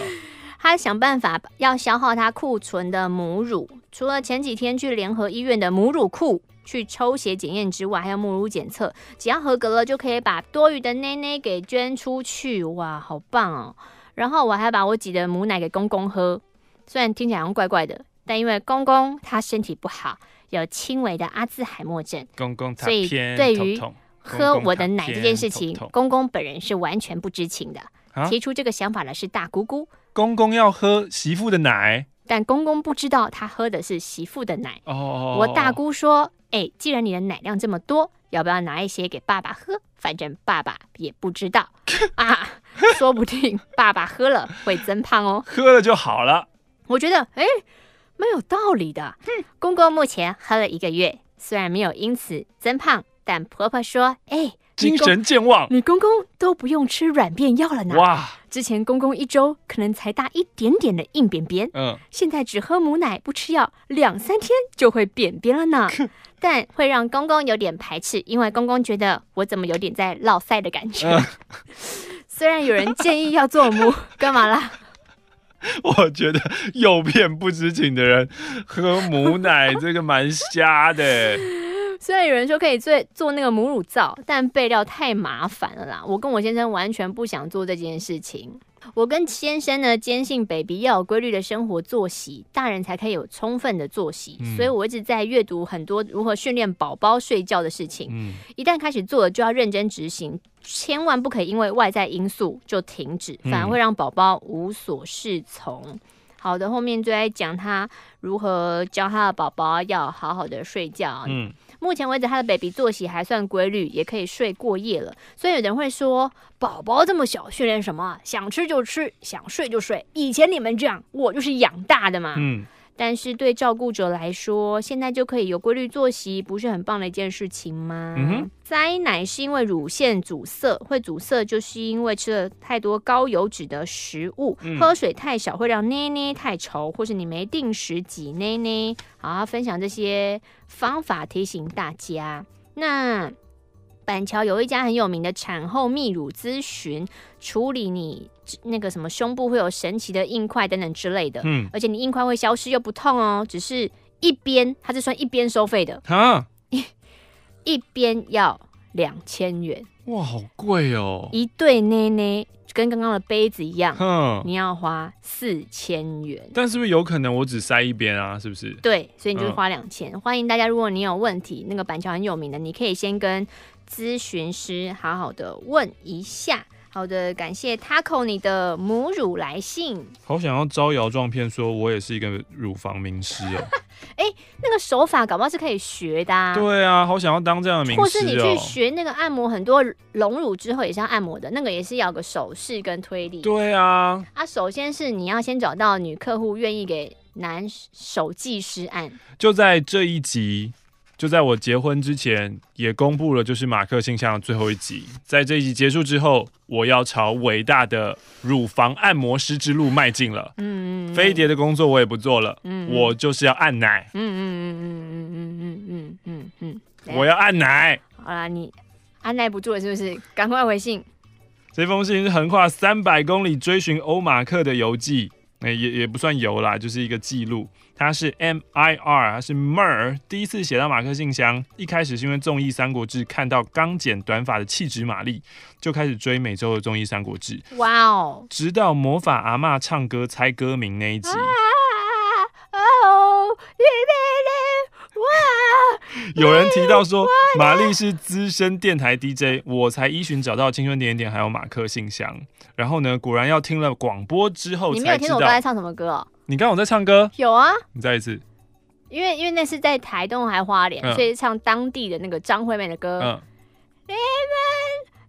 他想办法要消耗他库存的母乳，除了前几天去联合医院的母乳库。去抽血检验之外，还有母乳检测，只要合格了，就可以把多余的奶奶给捐出去。哇，好棒哦！然后我还把我挤的母奶给公公喝，虽然听起来好像怪怪的，但因为公公他身体不好，有轻微的阿兹海默症，公公所以对于喝我的奶这件事情，公公，本人是完全不知情的。啊、提出这个想法的是大姑姑，公公要喝媳妇的奶，但公公不知道他喝的是媳妇的奶。哦，我大姑说。哎，既然你的奶量这么多，要不要拿一些给爸爸喝？反正爸爸也不知道 [LAUGHS] 啊，说不定爸爸喝了会增胖哦。喝了就好了。我觉得哎，没有道理的。嗯，公公目前喝了一个月，虽然没有因此增胖，但婆婆说，哎。精神健忘，你公公都不用吃软便药了呢。哇！之前公公一周可能才大一点点的硬便便，嗯，现在只喝母奶不吃药，两三天就会便便了呢。但会让公公有点排斥，因为公公觉得我怎么有点在烙赛的感觉。嗯、虽然有人建议要做母，干嘛啦？[LAUGHS] 我觉得诱骗不知情的人喝母奶，这个蛮瞎的。[LAUGHS] 虽然有人说可以做做那个母乳皂，但备料太麻烦了啦。我跟我先生完全不想做这件事情。我跟先生呢，坚信 baby 要有规律的生活作息，大人才可以有充分的作息。嗯、所以我一直在阅读很多如何训练宝宝睡觉的事情。嗯、一旦开始做了，就要认真执行，千万不可以因为外在因素就停止，反而会让宝宝无所适从。嗯、好的，后面就在讲他如何教他的宝宝要好好的睡觉。嗯。目前为止，他的 baby 作息还算规律，也可以睡过夜了。所以有人会说，宝宝这么小，训练什么？想吃就吃，想睡就睡。以前你们这样，我就是养大的嘛。嗯。但是对照顾者来说，现在就可以有规律作息，不是很棒的一件事情吗？嗯哼，塞奶是因为乳腺阻塞，会阻塞就是因为吃了太多高油脂的食物，嗯、喝水太少会让奶奶太稠，或是你没定时挤奶奶。好，分享这些方法提醒大家。那板桥有一家很有名的产后泌乳咨询，处理你。那个什么胸部会有神奇的硬块等等之类的，嗯，而且你硬块会消失又不痛哦，只是一边它是算一边收费的啊，一一边要两千元，哇，好贵哦，一对内内跟刚刚的杯子一样，嗯，你要花四千元，但是不是有可能我只塞一边啊？是不是？对，所以你就是花两千。欢迎大家，如果你有问题，那个板桥很有名的，你可以先跟咨询师好好的问一下。好的，感谢 Taco 你的母乳来信。好想要招摇撞骗，说我也是一个乳房名师哦。哎、欸，那个手法搞不好是可以学的、啊。对啊，好想要当这样的名师、哦。或是你去学那个按摩，很多隆乳之后也是要按摩的，那个也是要个手势跟推力。对啊。啊，首先是你要先找到女客户愿意给男手技师按。就在这一集。就在我结婚之前，也公布了就是马克信箱的最后一集。在这一集结束之后，我要朝伟大的乳房按摩师之路迈进了。嗯嗯，飞碟的工作我也不做了。嗯，我就是要按奶。嗯嗯嗯嗯嗯嗯嗯嗯嗯嗯，我要按奶。好啦，你按耐不住了是不是？赶快回信。这封信是横跨三百公里追寻欧马克的游记。欸、也也不算游啦，就是一个记录。他是 M I R，他是 Mer，第一次写到马克信箱。一开始是因为综艺《三国志》看到刚剪短发的气质玛丽，就开始追每周的综艺《三国志》。哇哦！直到魔法阿嬷唱歌猜歌名那一集。[LAUGHS] 有人提到说，玛丽是资深电台 DJ，我才依循找到青春点点点，还有马克信箱。然后呢，果然要听了广播之后才知道。你没有听我刚才唱什么歌哦？你刚刚有在唱歌？有啊。你再一次。因为因为那是在台东还花莲，嗯、所以唱当地的那个张惠妹的歌。嗯。你们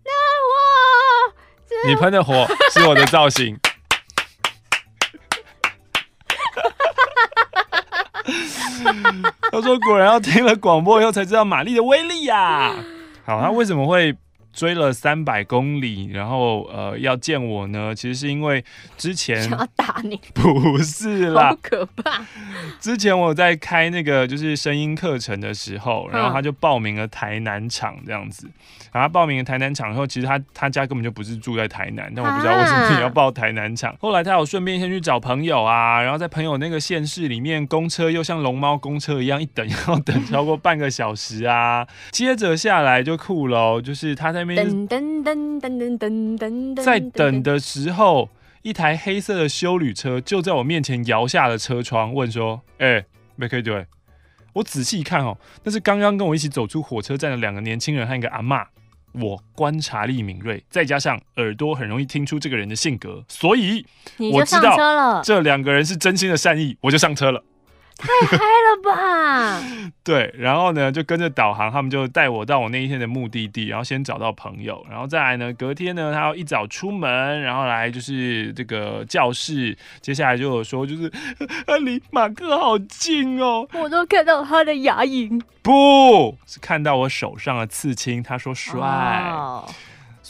的火，你喷的火是我的造型。[LAUGHS] 他说：“果然要听了广播以后才知道玛丽的威力呀、好，他为什么会？”追了三百公里，然后呃要见我呢，其实是因为之前 [LAUGHS] 想要打你，[LAUGHS] 不是啦，好可怕。之前我在开那个就是声音课程的时候，然后他就报名了台南场这样子，然后他报名了台南场以后，其实他他家根本就不是住在台南，但我不知道为什么你要报台南场。后来他有顺便先去找朋友啊，然后在朋友那个县市里面公车又像龙猫公车一样一等 [LAUGHS] 要等超过半个小时啊，接着下来就酷了，就是他在。在等的时候，一台黑色的修旅车就在我面前摇下了车窗，问说：“哎，没可以对？”我仔细一看哦，那是刚刚跟我一起走出火车站的两个年轻人和一个阿妈。我观察力敏锐，再加上耳朵很容易听出这个人的性格，所以我知道这两个人是真心的善意，我就上车了。太嗨了吧！[LAUGHS] 对，然后呢，就跟着导航，他们就带我到我那一天的目的地，然后先找到朋友，然后再来呢，隔天呢，他要一早出门，然后来就是这个教室，接下来就有说，就是 [LAUGHS] 离马克好近哦，我都看到他的牙龈，不是看到我手上的刺青，他说帅。Oh.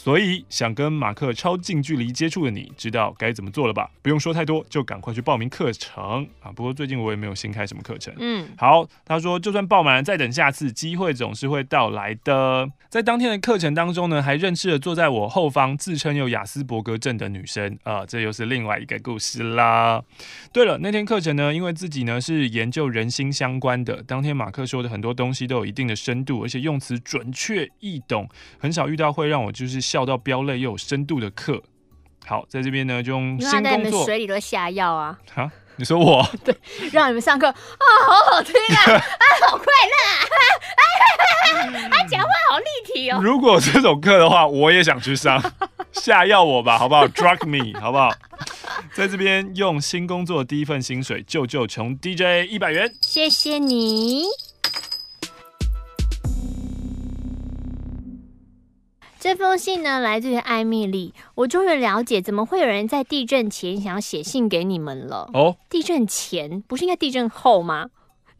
所以想跟马克超近距离接触的你，知道该怎么做了吧？不用说太多，就赶快去报名课程啊！不过最近我也没有新开什么课程。嗯，好，他说就算报满了，再等下次机会总是会到来的。在当天的课程当中呢，还认识了坐在我后方自称有雅斯伯格症的女生啊，这又是另外一个故事啦。对了，那天课程呢，因为自己呢是研究人心相关的，当天马克说的很多东西都有一定的深度，而且用词准确易懂，很少遇到会让我就是。笑到飙泪又有深度的课，好，在这边呢就用新工作。在你们水里都下药啊？啊？你说我？[LAUGHS] 对，让你们上课啊，好好听啊，[LAUGHS] 啊，好快乐啊！[LAUGHS] 他讲话好立体哦。如果这种课的话，我也想去上，下药我吧，好不好？Drug me，好不好？在这边用新工作的第一份薪水救救穷 DJ 一百元，谢谢你。这封信呢，来自于艾米丽。我终于了解，怎么会有人在地震前想要写信给你们了。哦，地震前不是应该地震后吗？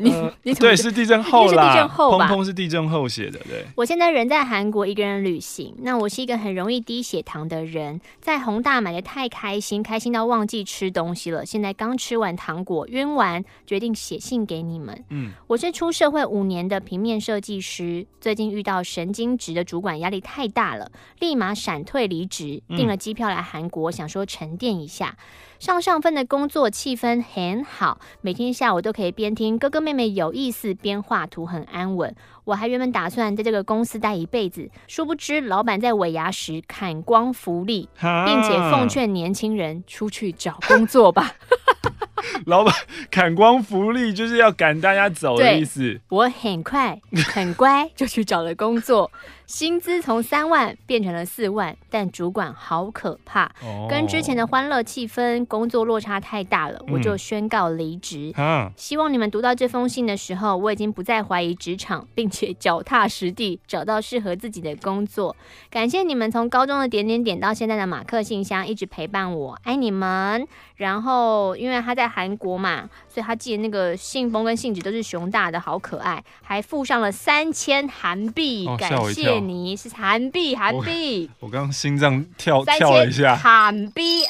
你 [LAUGHS] 你对是地震后啦，是地震后吧？砰砰是地震后写的，对。我现在人在韩国一个人旅行，那我是一个很容易低血糖的人，在宏大买的太开心，开心到忘记吃东西了。现在刚吃完糖果，晕完，决定写信给你们。嗯，我是出社会五年的平面设计师，最近遇到神经质的主管，压力太大了，立马闪退离职，订了机票来韩国，想说沉淀一下。上上份的工作气氛很好，每天下午都可以边听哥哥妹妹有意思边画图，很安稳。我还原本打算在这个公司待一辈子，殊不知老板在尾牙时砍光福利，并且奉劝年轻人出去找工作吧。[LAUGHS] [LAUGHS] 老板砍光福利就是要赶大家走的意思。我很快很乖就去找了工作。薪资从三万变成了四万，但主管好可怕，跟之前的欢乐气氛、工作落差太大了，我就宣告离职。嗯，希望你们读到这封信的时候，我已经不再怀疑职场，并且脚踏实地找到适合自己的工作。感谢你们从高中的点点点到现在的马克信箱，一直陪伴我，爱你们。然后，因为他在韩国嘛，所以他寄的那个信封跟信纸都是熊大的，好可爱，还附上了三千韩币，感谢你，是韩币，韩币。我刚刚心脏跳跳了一下，韩币。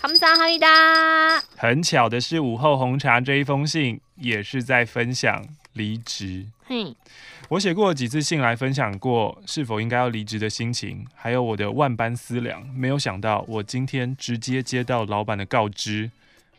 康萨哈密达。很巧的是，午后红茶这一封信也是在分享离职。我写过几次信来分享过是否应该要离职的心情，还有我的万般思量。没有想到，我今天直接接到老板的告知，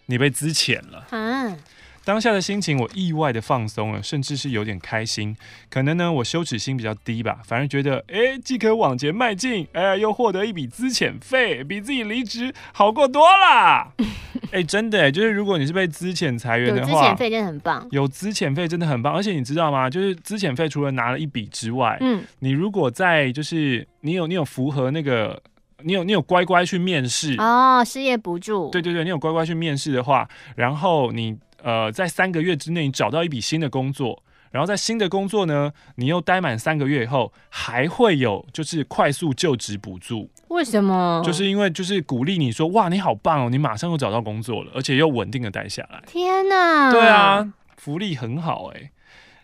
你被资遣了。嗯。当下的心情，我意外的放松了，甚至是有点开心。可能呢，我羞耻心比较低吧，反而觉得，哎，既可往前迈进，哎，又获得一笔资遣费，比自己离职好过多啦。[LAUGHS] 哎，真的，就是如果你是被资遣裁员的话，有资遣费真的很棒。有资遣费真的很棒，而且你知道吗？就是资遣费除了拿了一笔之外，嗯，你如果在就是你有你有符合那个，你有你有乖乖去面试哦，失业补助，对对对，你有乖乖去面试的话，然后你。呃，在三个月之内你找到一笔新的工作，然后在新的工作呢，你又待满三个月以后，还会有就是快速就职补助。为什么？就是因为就是鼓励你说，哇，你好棒哦，你马上又找到工作了，而且又稳定的待下来。天哪！对啊，福利很好哎。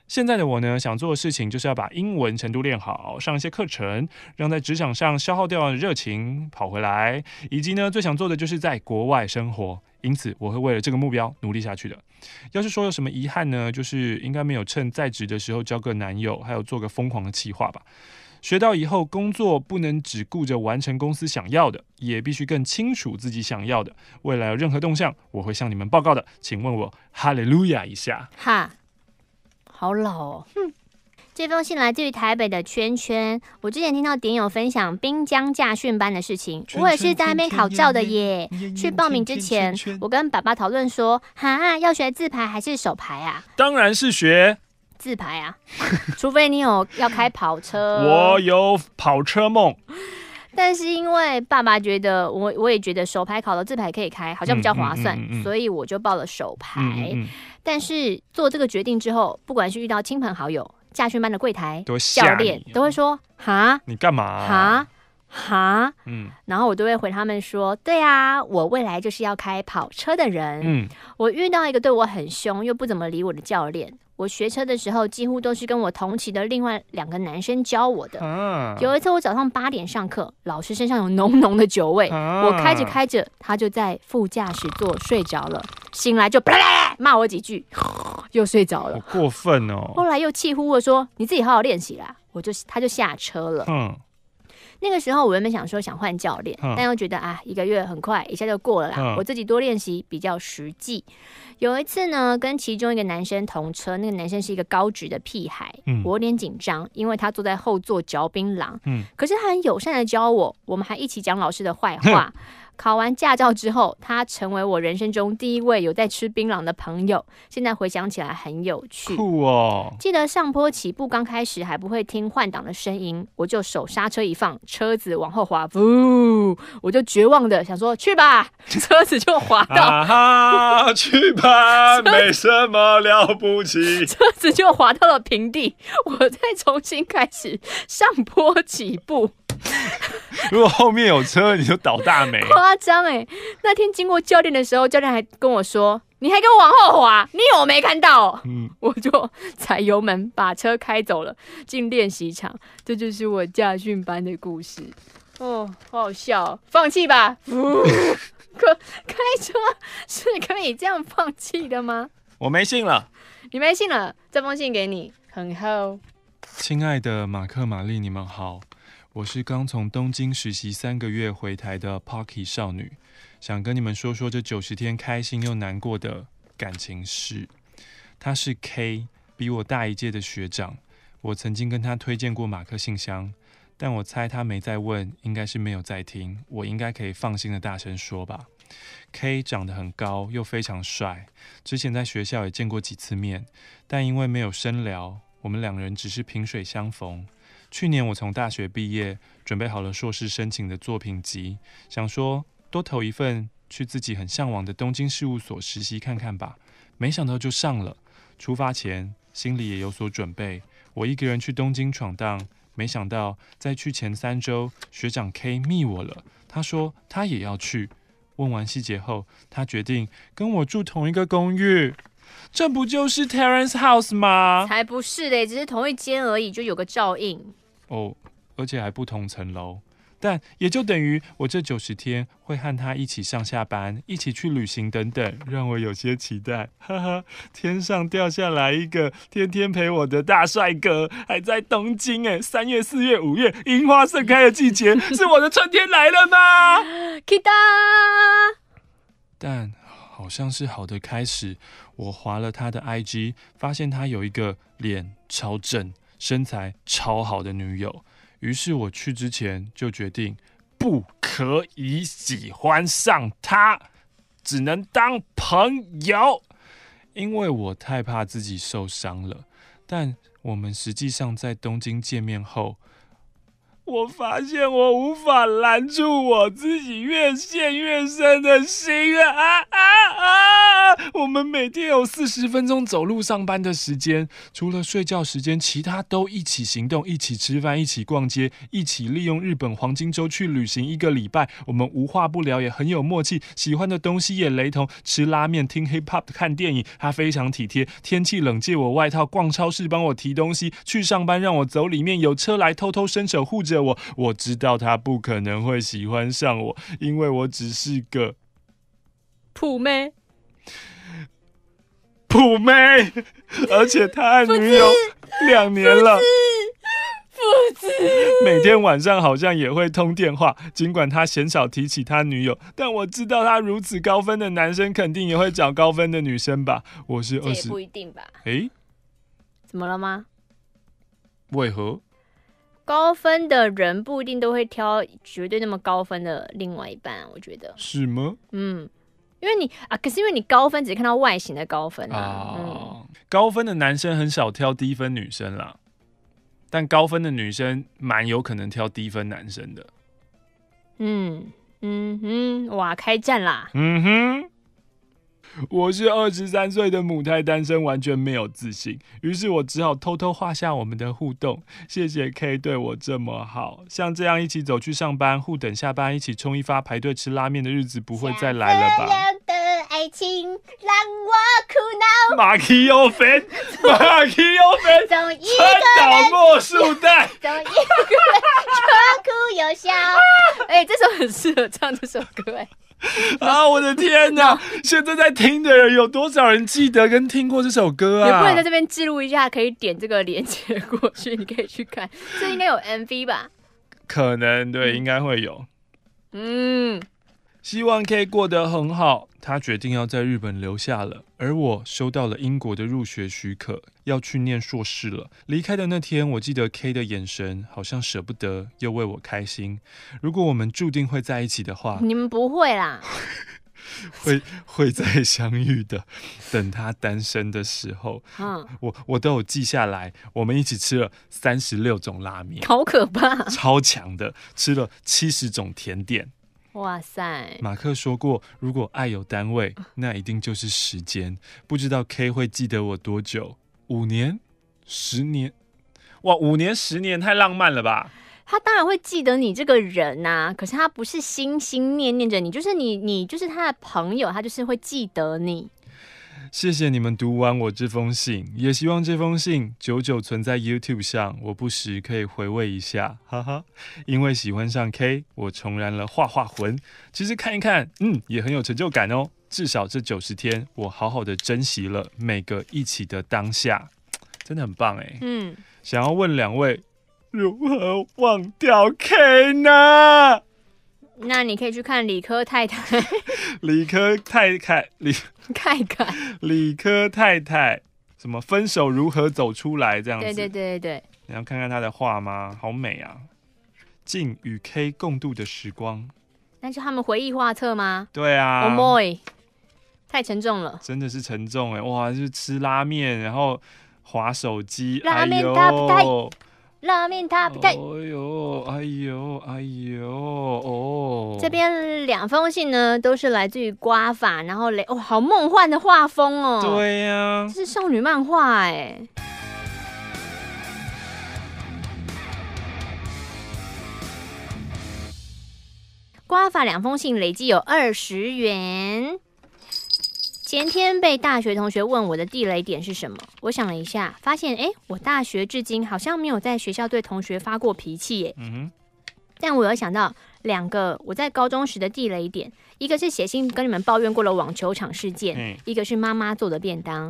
现在的我呢，想做的事情就是要把英文程度练好，上一些课程，让在职场上消耗掉的热情跑回来，以及呢，最想做的就是在国外生活。因此，我会为了这个目标努力下去的。要是说有什么遗憾呢，就是应该没有趁在职的时候交个男友，还有做个疯狂的企划吧。学到以后，工作不能只顾着完成公司想要的，也必须更清楚自己想要的。未来有任何动向，我会向你们报告的。请问我哈利路亚一下。哈。好老哦，哼！这封信来自于台北的圈圈。我之前听到点友分享滨江驾训班的事情，我也是在那边考照的耶。去报名之前，我跟爸爸讨论说，哈，要学自排还是手排啊？当然是学自排啊，[LAUGHS] 除非你有要开跑车。我有跑车梦，但是因为爸爸觉得我，我也觉得手排考了自排可以开，好像比较划算，嗯嗯嗯嗯、所以我就报了手排。但是做这个决定之后，不管是遇到亲朋好友、驾训班的柜台、教练，都会说：“哈，你干嘛？哈哈，嗯。”然后我都会回他们说：“对啊，我未来就是要开跑车的人。”嗯，我遇到一个对我很凶又不怎么理我的教练。我学车的时候，几乎都是跟我同期的另外两个男生教我的。啊、有一次，我早上八点上课，老师身上有浓浓的酒味，啊、我开着开着，他就在副驾驶座睡着了，醒来就骂我几句，又睡着了。好过分哦！后来又气呼呼说：“你自己好好练习啦。”我就他就下车了。嗯。那个时候我原本想说想换教练，嗯、但又觉得啊，一个月很快一下就过了啦，嗯、我自己多练习比较实际。有一次呢，跟其中一个男生同车，那个男生是一个高职的屁孩，嗯、我有点紧张，因为他坐在后座嚼槟榔，嗯、可是他很友善的教我，我们还一起讲老师的坏话。考完驾照之后，他成为我人生中第一位有在吃槟榔的朋友。现在回想起来很有趣。酷哦！记得上坡起步刚开始还不会听换挡的声音，我就手刹车一放，车子往后滑，呜！我就绝望的想说 [LAUGHS] [LAUGHS] 去吧，车子就滑到，啊哈，去吧，没什么了不起，[LAUGHS] 车子就滑到了平地，我再重新开始上坡起步。[LAUGHS] 如果后面有车，你就倒大霉。夸张哎！那天经过教练的时候，教练还跟我说：“你还给我往后滑，你有没看到？”嗯，我就踩油门把车开走了，进练习场。这就是我驾训班的故事。哦，好好笑！放弃吧。[LAUGHS] 可开车是可以这样放弃的吗？我没信了。你没信了？这封信给你，很厚。亲爱的马克、玛丽，你们好。我是刚从东京实习三个月回台的 Pocky 少女，想跟你们说说这九十天开心又难过的感情事。他是 K，比我大一届的学长。我曾经跟他推荐过马克信箱，但我猜他没在问，应该是没有在听。我应该可以放心的大声说吧。K 长得很高，又非常帅，之前在学校也见过几次面，但因为没有深聊，我们两人只是萍水相逢。去年我从大学毕业，准备好了硕士申请的作品集，想说多投一份去自己很向往的东京事务所实习看看吧。没想到就上了。出发前心里也有所准备，我一个人去东京闯荡。没想到在去前三周，学长 K 密我了，他说他也要去。问完细节后，他决定跟我住同一个公寓。这不就是 Terrace House 吗？才不是嘞，只是同一间而已，就有个照应。哦，而且还不同层楼，但也就等于我这九十天会和他一起上下班，一起去旅行等等，让我有些期待。哈哈，天上掉下来一个天天陪我的大帅哥，还在东京哎！三月、四月、五月，樱花盛开的季节，是我的春天来了吗？[LAUGHS] Kita，但好像是好的开始。我划了他的 IG，发现他有一个脸超正。身材超好的女友，于是我去之前就决定不可以喜欢上她，只能当朋友，因为我太怕自己受伤了。但我们实际上在东京见面后，我发现我无法拦住我自己越陷越深的心啊啊啊！我们每天有四十分钟走路上班的时间，除了睡觉时间，其他都一起行动，一起吃饭，一起逛街，一起利用日本黄金周去旅行一个礼拜。我们无话不聊，也很有默契，喜欢的东西也雷同，吃拉面、听 hip hop、看电影。他非常体贴，天气冷借我外套，逛超市帮我提东西，去上班让我走里面，有车来偷偷伸手护着。我我知道他不可能会喜欢上我，因为我只是个普妹，普妹，而且他爱女友两年了，父子，每天晚上好像也会通电话。尽管他鲜少提起他女友，但我知道他如此高分的男生，肯定也会找高分的女生吧？我是二十，不一定吧？诶，怎么了吗？为何？高分的人不一定都会挑绝对那么高分的另外一半，我觉得是吗？嗯，因为你啊，可是因为你高分只看到外形的高分啊，高分的男生很少挑低分女生啦，但高分的女生蛮有可能挑低分男生的。嗯嗯嗯，哇，开战啦！嗯哼。[LAUGHS] 我是二十三岁的母胎单身，完全没有自信，于是我只好偷偷画下我们的互动。谢谢 K 对我这么好，像这样一起走去上班，互等下班，一起冲一发，排队吃拉面的日子不会再来了吧？的爱情让我苦恼。马基欧芬，[LAUGHS] 马基欧芬，总一个人莫树袋，从一个人却哭又笑。[LAUGHS] 哎、欸，这首很适合唱这首歌，哎。[LAUGHS] 啊！我的天哪！现在在听的人有多少人记得跟听过这首歌啊？也不能在这边记录一下，可以点这个链接过去，你可以去看。这应该有 MV 吧？可能对，应该会有。嗯，希望 K 过得很好。他决定要在日本留下了，而我收到了英国的入学许可，要去念硕士了。离开的那天，我记得 K 的眼神好像舍不得，又为我开心。如果我们注定会在一起的话，你们不会啦，[LAUGHS] 会会再相遇的。等他单身的时候，嗯，我我都有记下来。我们一起吃了三十六种拉面，好可怕，超强的，吃了七十种甜点。哇塞！马克说过，如果爱有单位，[LAUGHS] 那一定就是时间。不知道 K 会记得我多久？五年、十年？哇，五年、十年太浪漫了吧？他当然会记得你这个人呐、啊，可是他不是心心念念着你，就是你，你就是他的朋友，他就是会记得你。谢谢你们读完我这封信，也希望这封信久久存在 YouTube 上，我不时可以回味一下，哈哈。因为喜欢上 K，我重燃了画画魂。其实看一看，嗯，也很有成就感哦。至少这九十天，我好好的珍惜了每个一起的当下，真的很棒哎。嗯，想要问两位，如何忘掉 K 呢？那你可以去看理科太太，理科太太，理 [LAUGHS] 太太，理科太太，什么分手如何走出来这样子？对对对对对，你要看看他的画吗？好美啊！静与 K 共度的时光，那是他们回忆画册吗？对啊。Oh boy，太沉重了，真的是沉重哎！哇，就是吃拉面，然后滑手机，拉面大不大？拉面他不太。哎呦，哎呦，哎呦，哦。这边两封信呢，都是来自于刮法，然后雷，哦，好梦幻的画风哦。对呀、啊，这是少女漫画哎。刮法两封信累计有二十元。前天被大学同学问我的地雷点是什么，我想了一下，发现哎，我大学至今好像没有在学校对同学发过脾气耶。嗯哼，但我有想到两个我在高中时的地雷点。一个是写信跟你们抱怨过了网球场事件，嗯、一个是妈妈做的便当。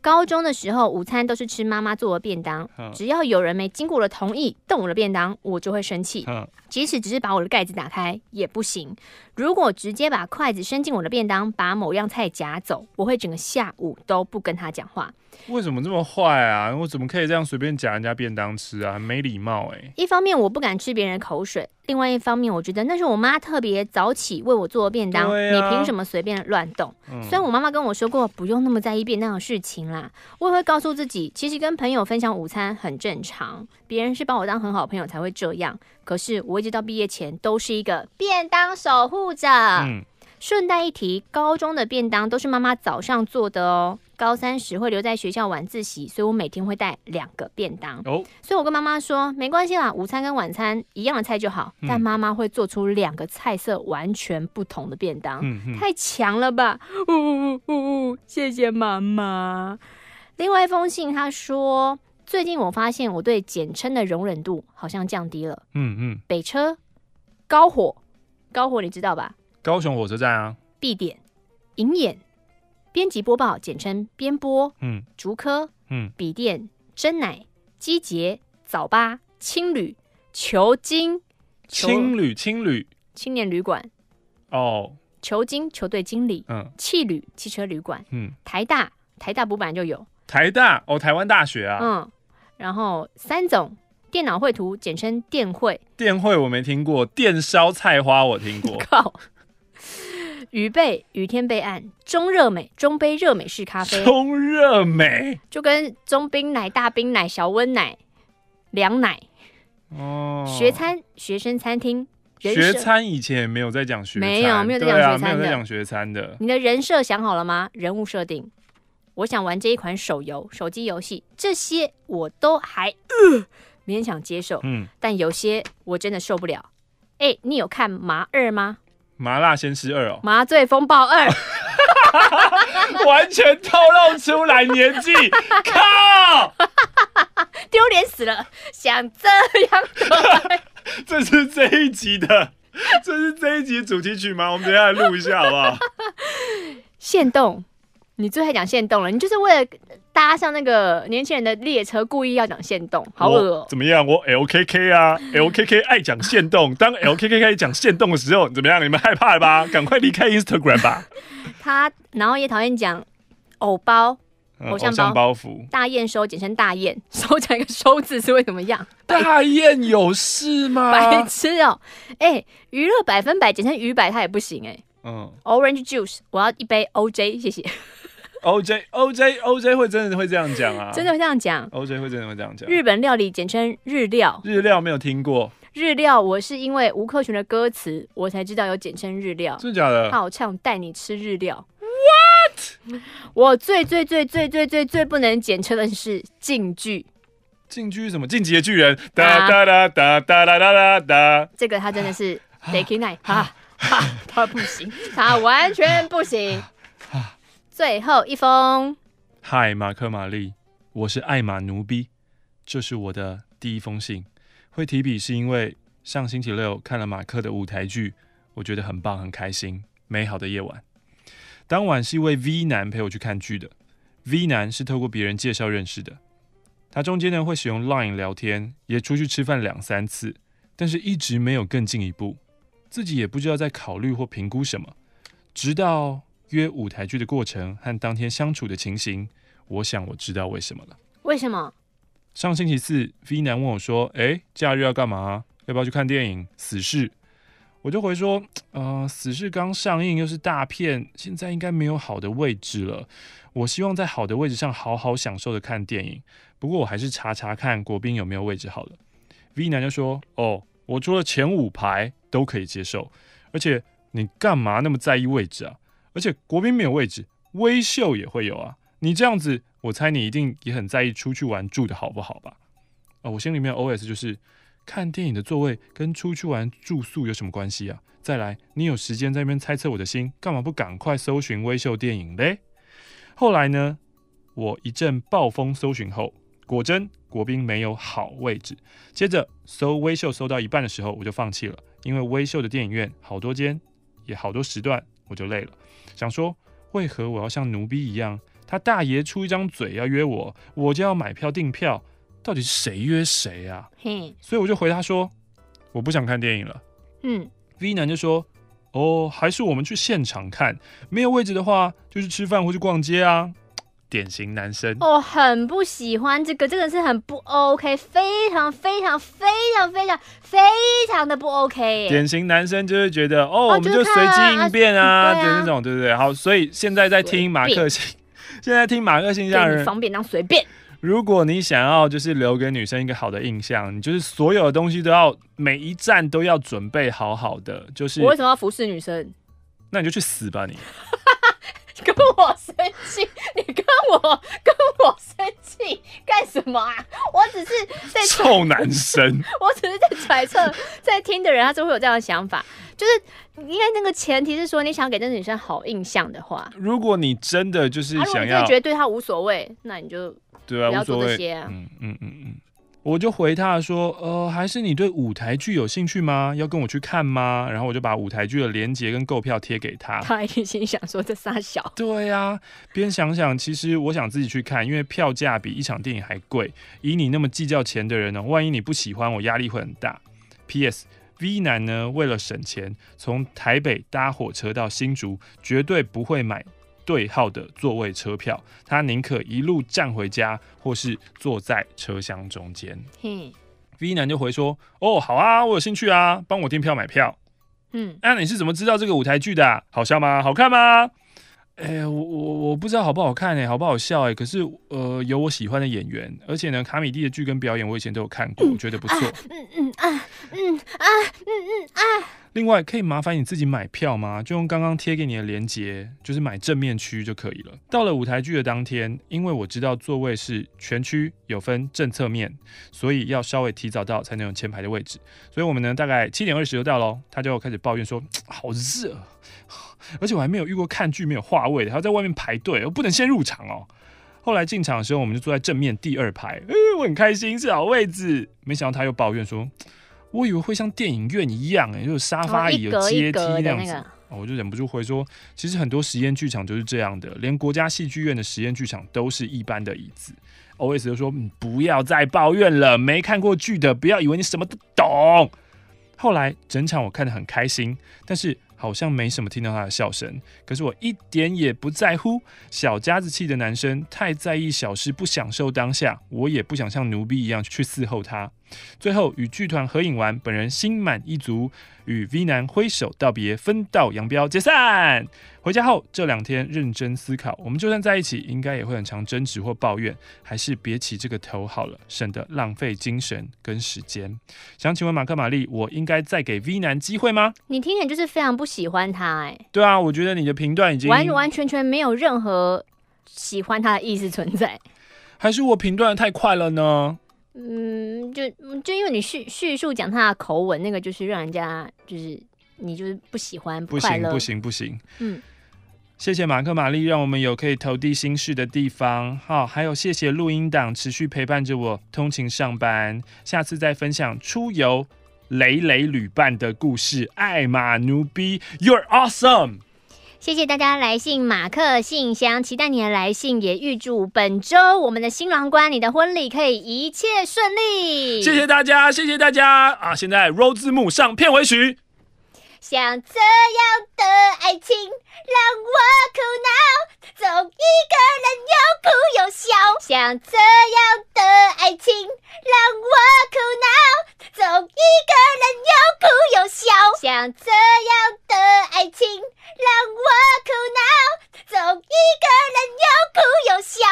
高中的时候，午餐都是吃妈妈做的便当，只要有人没经过我的同意动我的便当，我就会生气。即使只是把我的盖子打开也不行。如果直接把筷子伸进我的便当，把某样菜夹走，我会整个下午都不跟他讲话。为什么这么坏啊？我怎么可以这样随便夹人家便当吃啊？很没礼貌哎、欸！一方面我不敢吃别人口水，另外一方面我觉得那是我妈特别早起为我做的便当，啊、你凭什么随便乱动？嗯、虽然我妈妈跟我说过不用那么在意便当的事情啦，我也会告诉自己，其实跟朋友分享午餐很正常，别人是把我当很好朋友才会这样。可是我一直到毕业前都是一个便当守护者。嗯顺带一提，高中的便当都是妈妈早上做的哦。高三时会留在学校晚自习，所以我每天会带两个便当。哦，所以我跟妈妈说，没关系啦，午餐跟晚餐一样的菜就好。嗯、但妈妈会做出两个菜色完全不同的便当，嗯嗯、太强了吧！呜呜呜呜，谢谢妈妈。另外一封信，他说，最近我发现我对简称的容忍度好像降低了。嗯嗯，北车高火，高火你知道吧？高雄火车站啊，B 点，银眼，编辑播报，简称编播，嗯，竹科，嗯，笔电，真奶，机捷，早八，青旅，球精，青旅，青旅，青年旅馆，哦，球精球队经理，嗯，汽旅，汽车旅馆，嗯，台大，台大补版就有，台大，哦，台湾大学啊，嗯，然后三总。电脑绘图，简称电绘。电绘我没听过，电烧菜花我听过。[LAUGHS] 靠！雨贝，雨天备案，中热美，中杯热美式咖啡。中热美，就跟中冰奶、大冰奶、小温奶、凉奶。哦。学餐，学生餐厅。学餐以前也没有在讲学餐，没有没有在讲学餐没有在讲学餐的。你的人设想好了吗？人物设定。我想玩这一款手游、手机游戏，这些我都还。呃勉强接受，嗯，但有些我真的受不了。哎、欸，你有看麻二吗？麻辣鲜师二哦，麻醉风暴二，[LAUGHS] 完全透露出来年纪，靠，丢脸死了！想这样，[LAUGHS] 这是这一集的，这是这一集主题曲吗？我们等一下来录一下好不好？[LAUGHS] 限动，你最爱讲限动了，你就是为了。搭上那个年轻人的列车，故意要讲限动，好恶！怎么样？我 LKK 啊，LKK 爱讲限动。当 LKK 开始讲限动的时候，怎么样？你们害怕了吧？赶快离开 Instagram 吧。[LAUGHS] 他然后也讨厌讲偶包。偶像包，包袱，大验收，简称大雁，[LAUGHS] 收讲一个收字是会怎么样？大雁有事吗？白痴哦、喔！哎、欸，娱乐百分百，简称娱百，它也不行哎、欸。嗯，Orange Juice，我要一杯 OJ，谢谢。OJ，OJ，OJ 会真的会这样讲啊？真的会这样讲？OJ 会真的会这样讲？日本料理简称日料，日料没有听过。日料，我是因为吴克群的歌词，我才知道有简称日料。真的假的？他好唱带你吃日料。What？我最最最最最最最不能简称的是进剧。进剧是什么？进击的巨人。哒哒哒哒哒哒哒哒。这个他真的是 Daki Night 哈哈，他不行，他完全不行。最后一封。嗨，马克玛丽，我是艾玛奴逼，这是我的第一封信。会提笔是因为上星期六看了马克的舞台剧，我觉得很棒，很开心，美好的夜晚。当晚是一位 V 男陪我去看剧的，V 男是透过别人介绍认识的。他中间呢会使用 Line 聊天，也出去吃饭两三次，但是一直没有更进一步，自己也不知道在考虑或评估什么。直到约舞台剧的过程和当天相处的情形，我想我知道为什么了。为什么？上星期四，V 男问我说：“哎，假日要干嘛？要不要去看电影？死侍。”我就回说，呃，死侍刚上映，又是大片，现在应该没有好的位置了。我希望在好的位置上好好享受的看电影。不过我还是查查看国宾有没有位置好了。V 男就说，哦，我除了前五排都可以接受，而且你干嘛那么在意位置啊？而且国宾没有位置，微秀也会有啊。你这样子，我猜你一定也很在意出去玩住的好不好吧？啊，我心里面 OS 就是。看电影的座位跟出去玩住宿有什么关系啊？再来，你有时间在那边猜测我的心，干嘛不赶快搜寻微秀电影嘞？后来呢，我一阵暴风搜寻后，果真国宾没有好位置。接着搜微秀搜到一半的时候，我就放弃了，因为微秀的电影院好多间，也好多时段，我就累了。想说，为何我要像奴婢一样，他大爷出一张嘴要约我，我就要买票订票？到底是谁约谁啊？嘿，所以我就回他说，我不想看电影了。嗯，V 男就说，哦，还是我们去现场看，没有位置的话，就去吃饭或去逛街啊。典型男生哦，很不喜欢这个，这个是很不 OK，非常非常非常非常非常的不 OK。典型男生就是觉得，哦，我们就随机应变啊，[LAUGHS] 就是那种，对不对？好，所以现在在听马克信，[LAUGHS] 现在听马克信箱人方便当随便。如果你想要就是留给女生一个好的印象，你就是所有的东西都要每一站都要准备好好的。就是我为什么要服侍女生？那你就去死吧你！[LAUGHS] [LAUGHS] 跟我生气，你跟我跟我生气干什么啊？[LAUGHS] 我只是在臭男生，[LAUGHS] 我只是在揣测，在听的人他就会有这样的想法，就是因为那个前提是说你想给这个女生好印象的话，如果你真的就是想要，啊、觉得对她无所谓，那你就。对啊，无所谓。嗯嗯嗯嗯，我就回他说，呃，还是你对舞台剧有兴趣吗？要跟我去看吗？然后我就把舞台剧的连接跟购票贴给他。他一定心想说这仨小。对啊，边想想，其实我想自己去看，因为票价比一场电影还贵。以你那么计较钱的人呢，万一你不喜欢，我压力会很大。P.S. V 男呢，为了省钱，从台北搭火车到新竹，绝对不会买。对号的座位车票，他宁可一路站回家，或是坐在车厢中间。嘿，V 男就回说：“哦，好啊，我有兴趣啊，帮我订票买票。”嗯，那、啊、你是怎么知道这个舞台剧的、啊？好笑吗？好看吗？哎、欸，我我我不知道好不好看哎、欸，好不好笑哎、欸？可是呃，有我喜欢的演员，而且呢，卡米蒂的剧跟表演我以前都有看过，嗯、我觉得不错。嗯嗯啊嗯啊嗯嗯啊。另外，可以麻烦你自己买票吗？就用刚刚贴给你的链接，就是买正面区就可以了。到了舞台剧的当天，因为我知道座位是全区有分正侧面，所以要稍微提早到才能有前排的位置。所以我们呢，大概七点二十就到喽。他就开始抱怨说：“ [TSK] 好热，而且我还没有遇过看剧没有话位的，还要在外面排队，我不能先入场哦。”后来进场的时候，我们就坐在正面第二排，呃，我很开心是好位置。没想到他又抱怨说。我以为会像电影院一样，哎，就是沙发椅有阶梯那样子。我就忍不住回说，其实很多实验剧场就是这样的，连国家戏剧院的实验剧场都是一般的椅子。OS 就说：“你不要再抱怨了，没看过剧的不要以为你什么都懂。”后来整场我看得很开心，但是好像没什么听到他的笑声。可是我一点也不在乎，小家子气的男生太在意小事，不享受当下。我也不想像奴婢一样去伺候他。最后与剧团合影完，本人心满意足。与 V 男挥手道别，分道扬镳，解散。回家后这两天认真思考，我们就算在一起，应该也会很常争执或抱怨，还是别起这个头好了，省得浪费精神跟时间。想请问马克玛丽，我应该再给 V 男机会吗？你听起来就是非常不喜欢他哎、欸。对啊，我觉得你的评断已经完完全全没有任何喜欢他的意思存在，还是我评断的太快了呢？嗯，就就因为你叙叙述讲他的口吻，那个就是让人家就是你就是不喜欢，不行不行不行。嗯，谢谢马克玛丽，让我们有可以投递心事的地方。好，还有谢谢录音档持续陪伴着我通勤上班。下次再分享出游累累旅伴的故事。爱马奴逼，You're awesome。谢谢大家来信马克信箱，期待你的来信，也预祝本周我们的新郎官你的婚礼可以一切顺利。谢谢大家，谢谢大家啊！现在 roll 字幕上片尾曲。像这样的爱情让我苦恼，总一个人又哭又笑。像这样的爱情让我苦恼，总一个人又哭又笑。像这样的爱情让我苦恼，总一个人又哭又笑。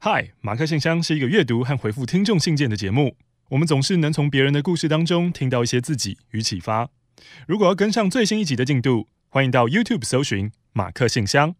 嗨，马克信箱是一个阅读和回复听众信件的节目，我们总是能从别人的故事当中听到一些自己与启发。如果要跟上最新一集的进度，欢迎到 YouTube 搜寻马克信箱。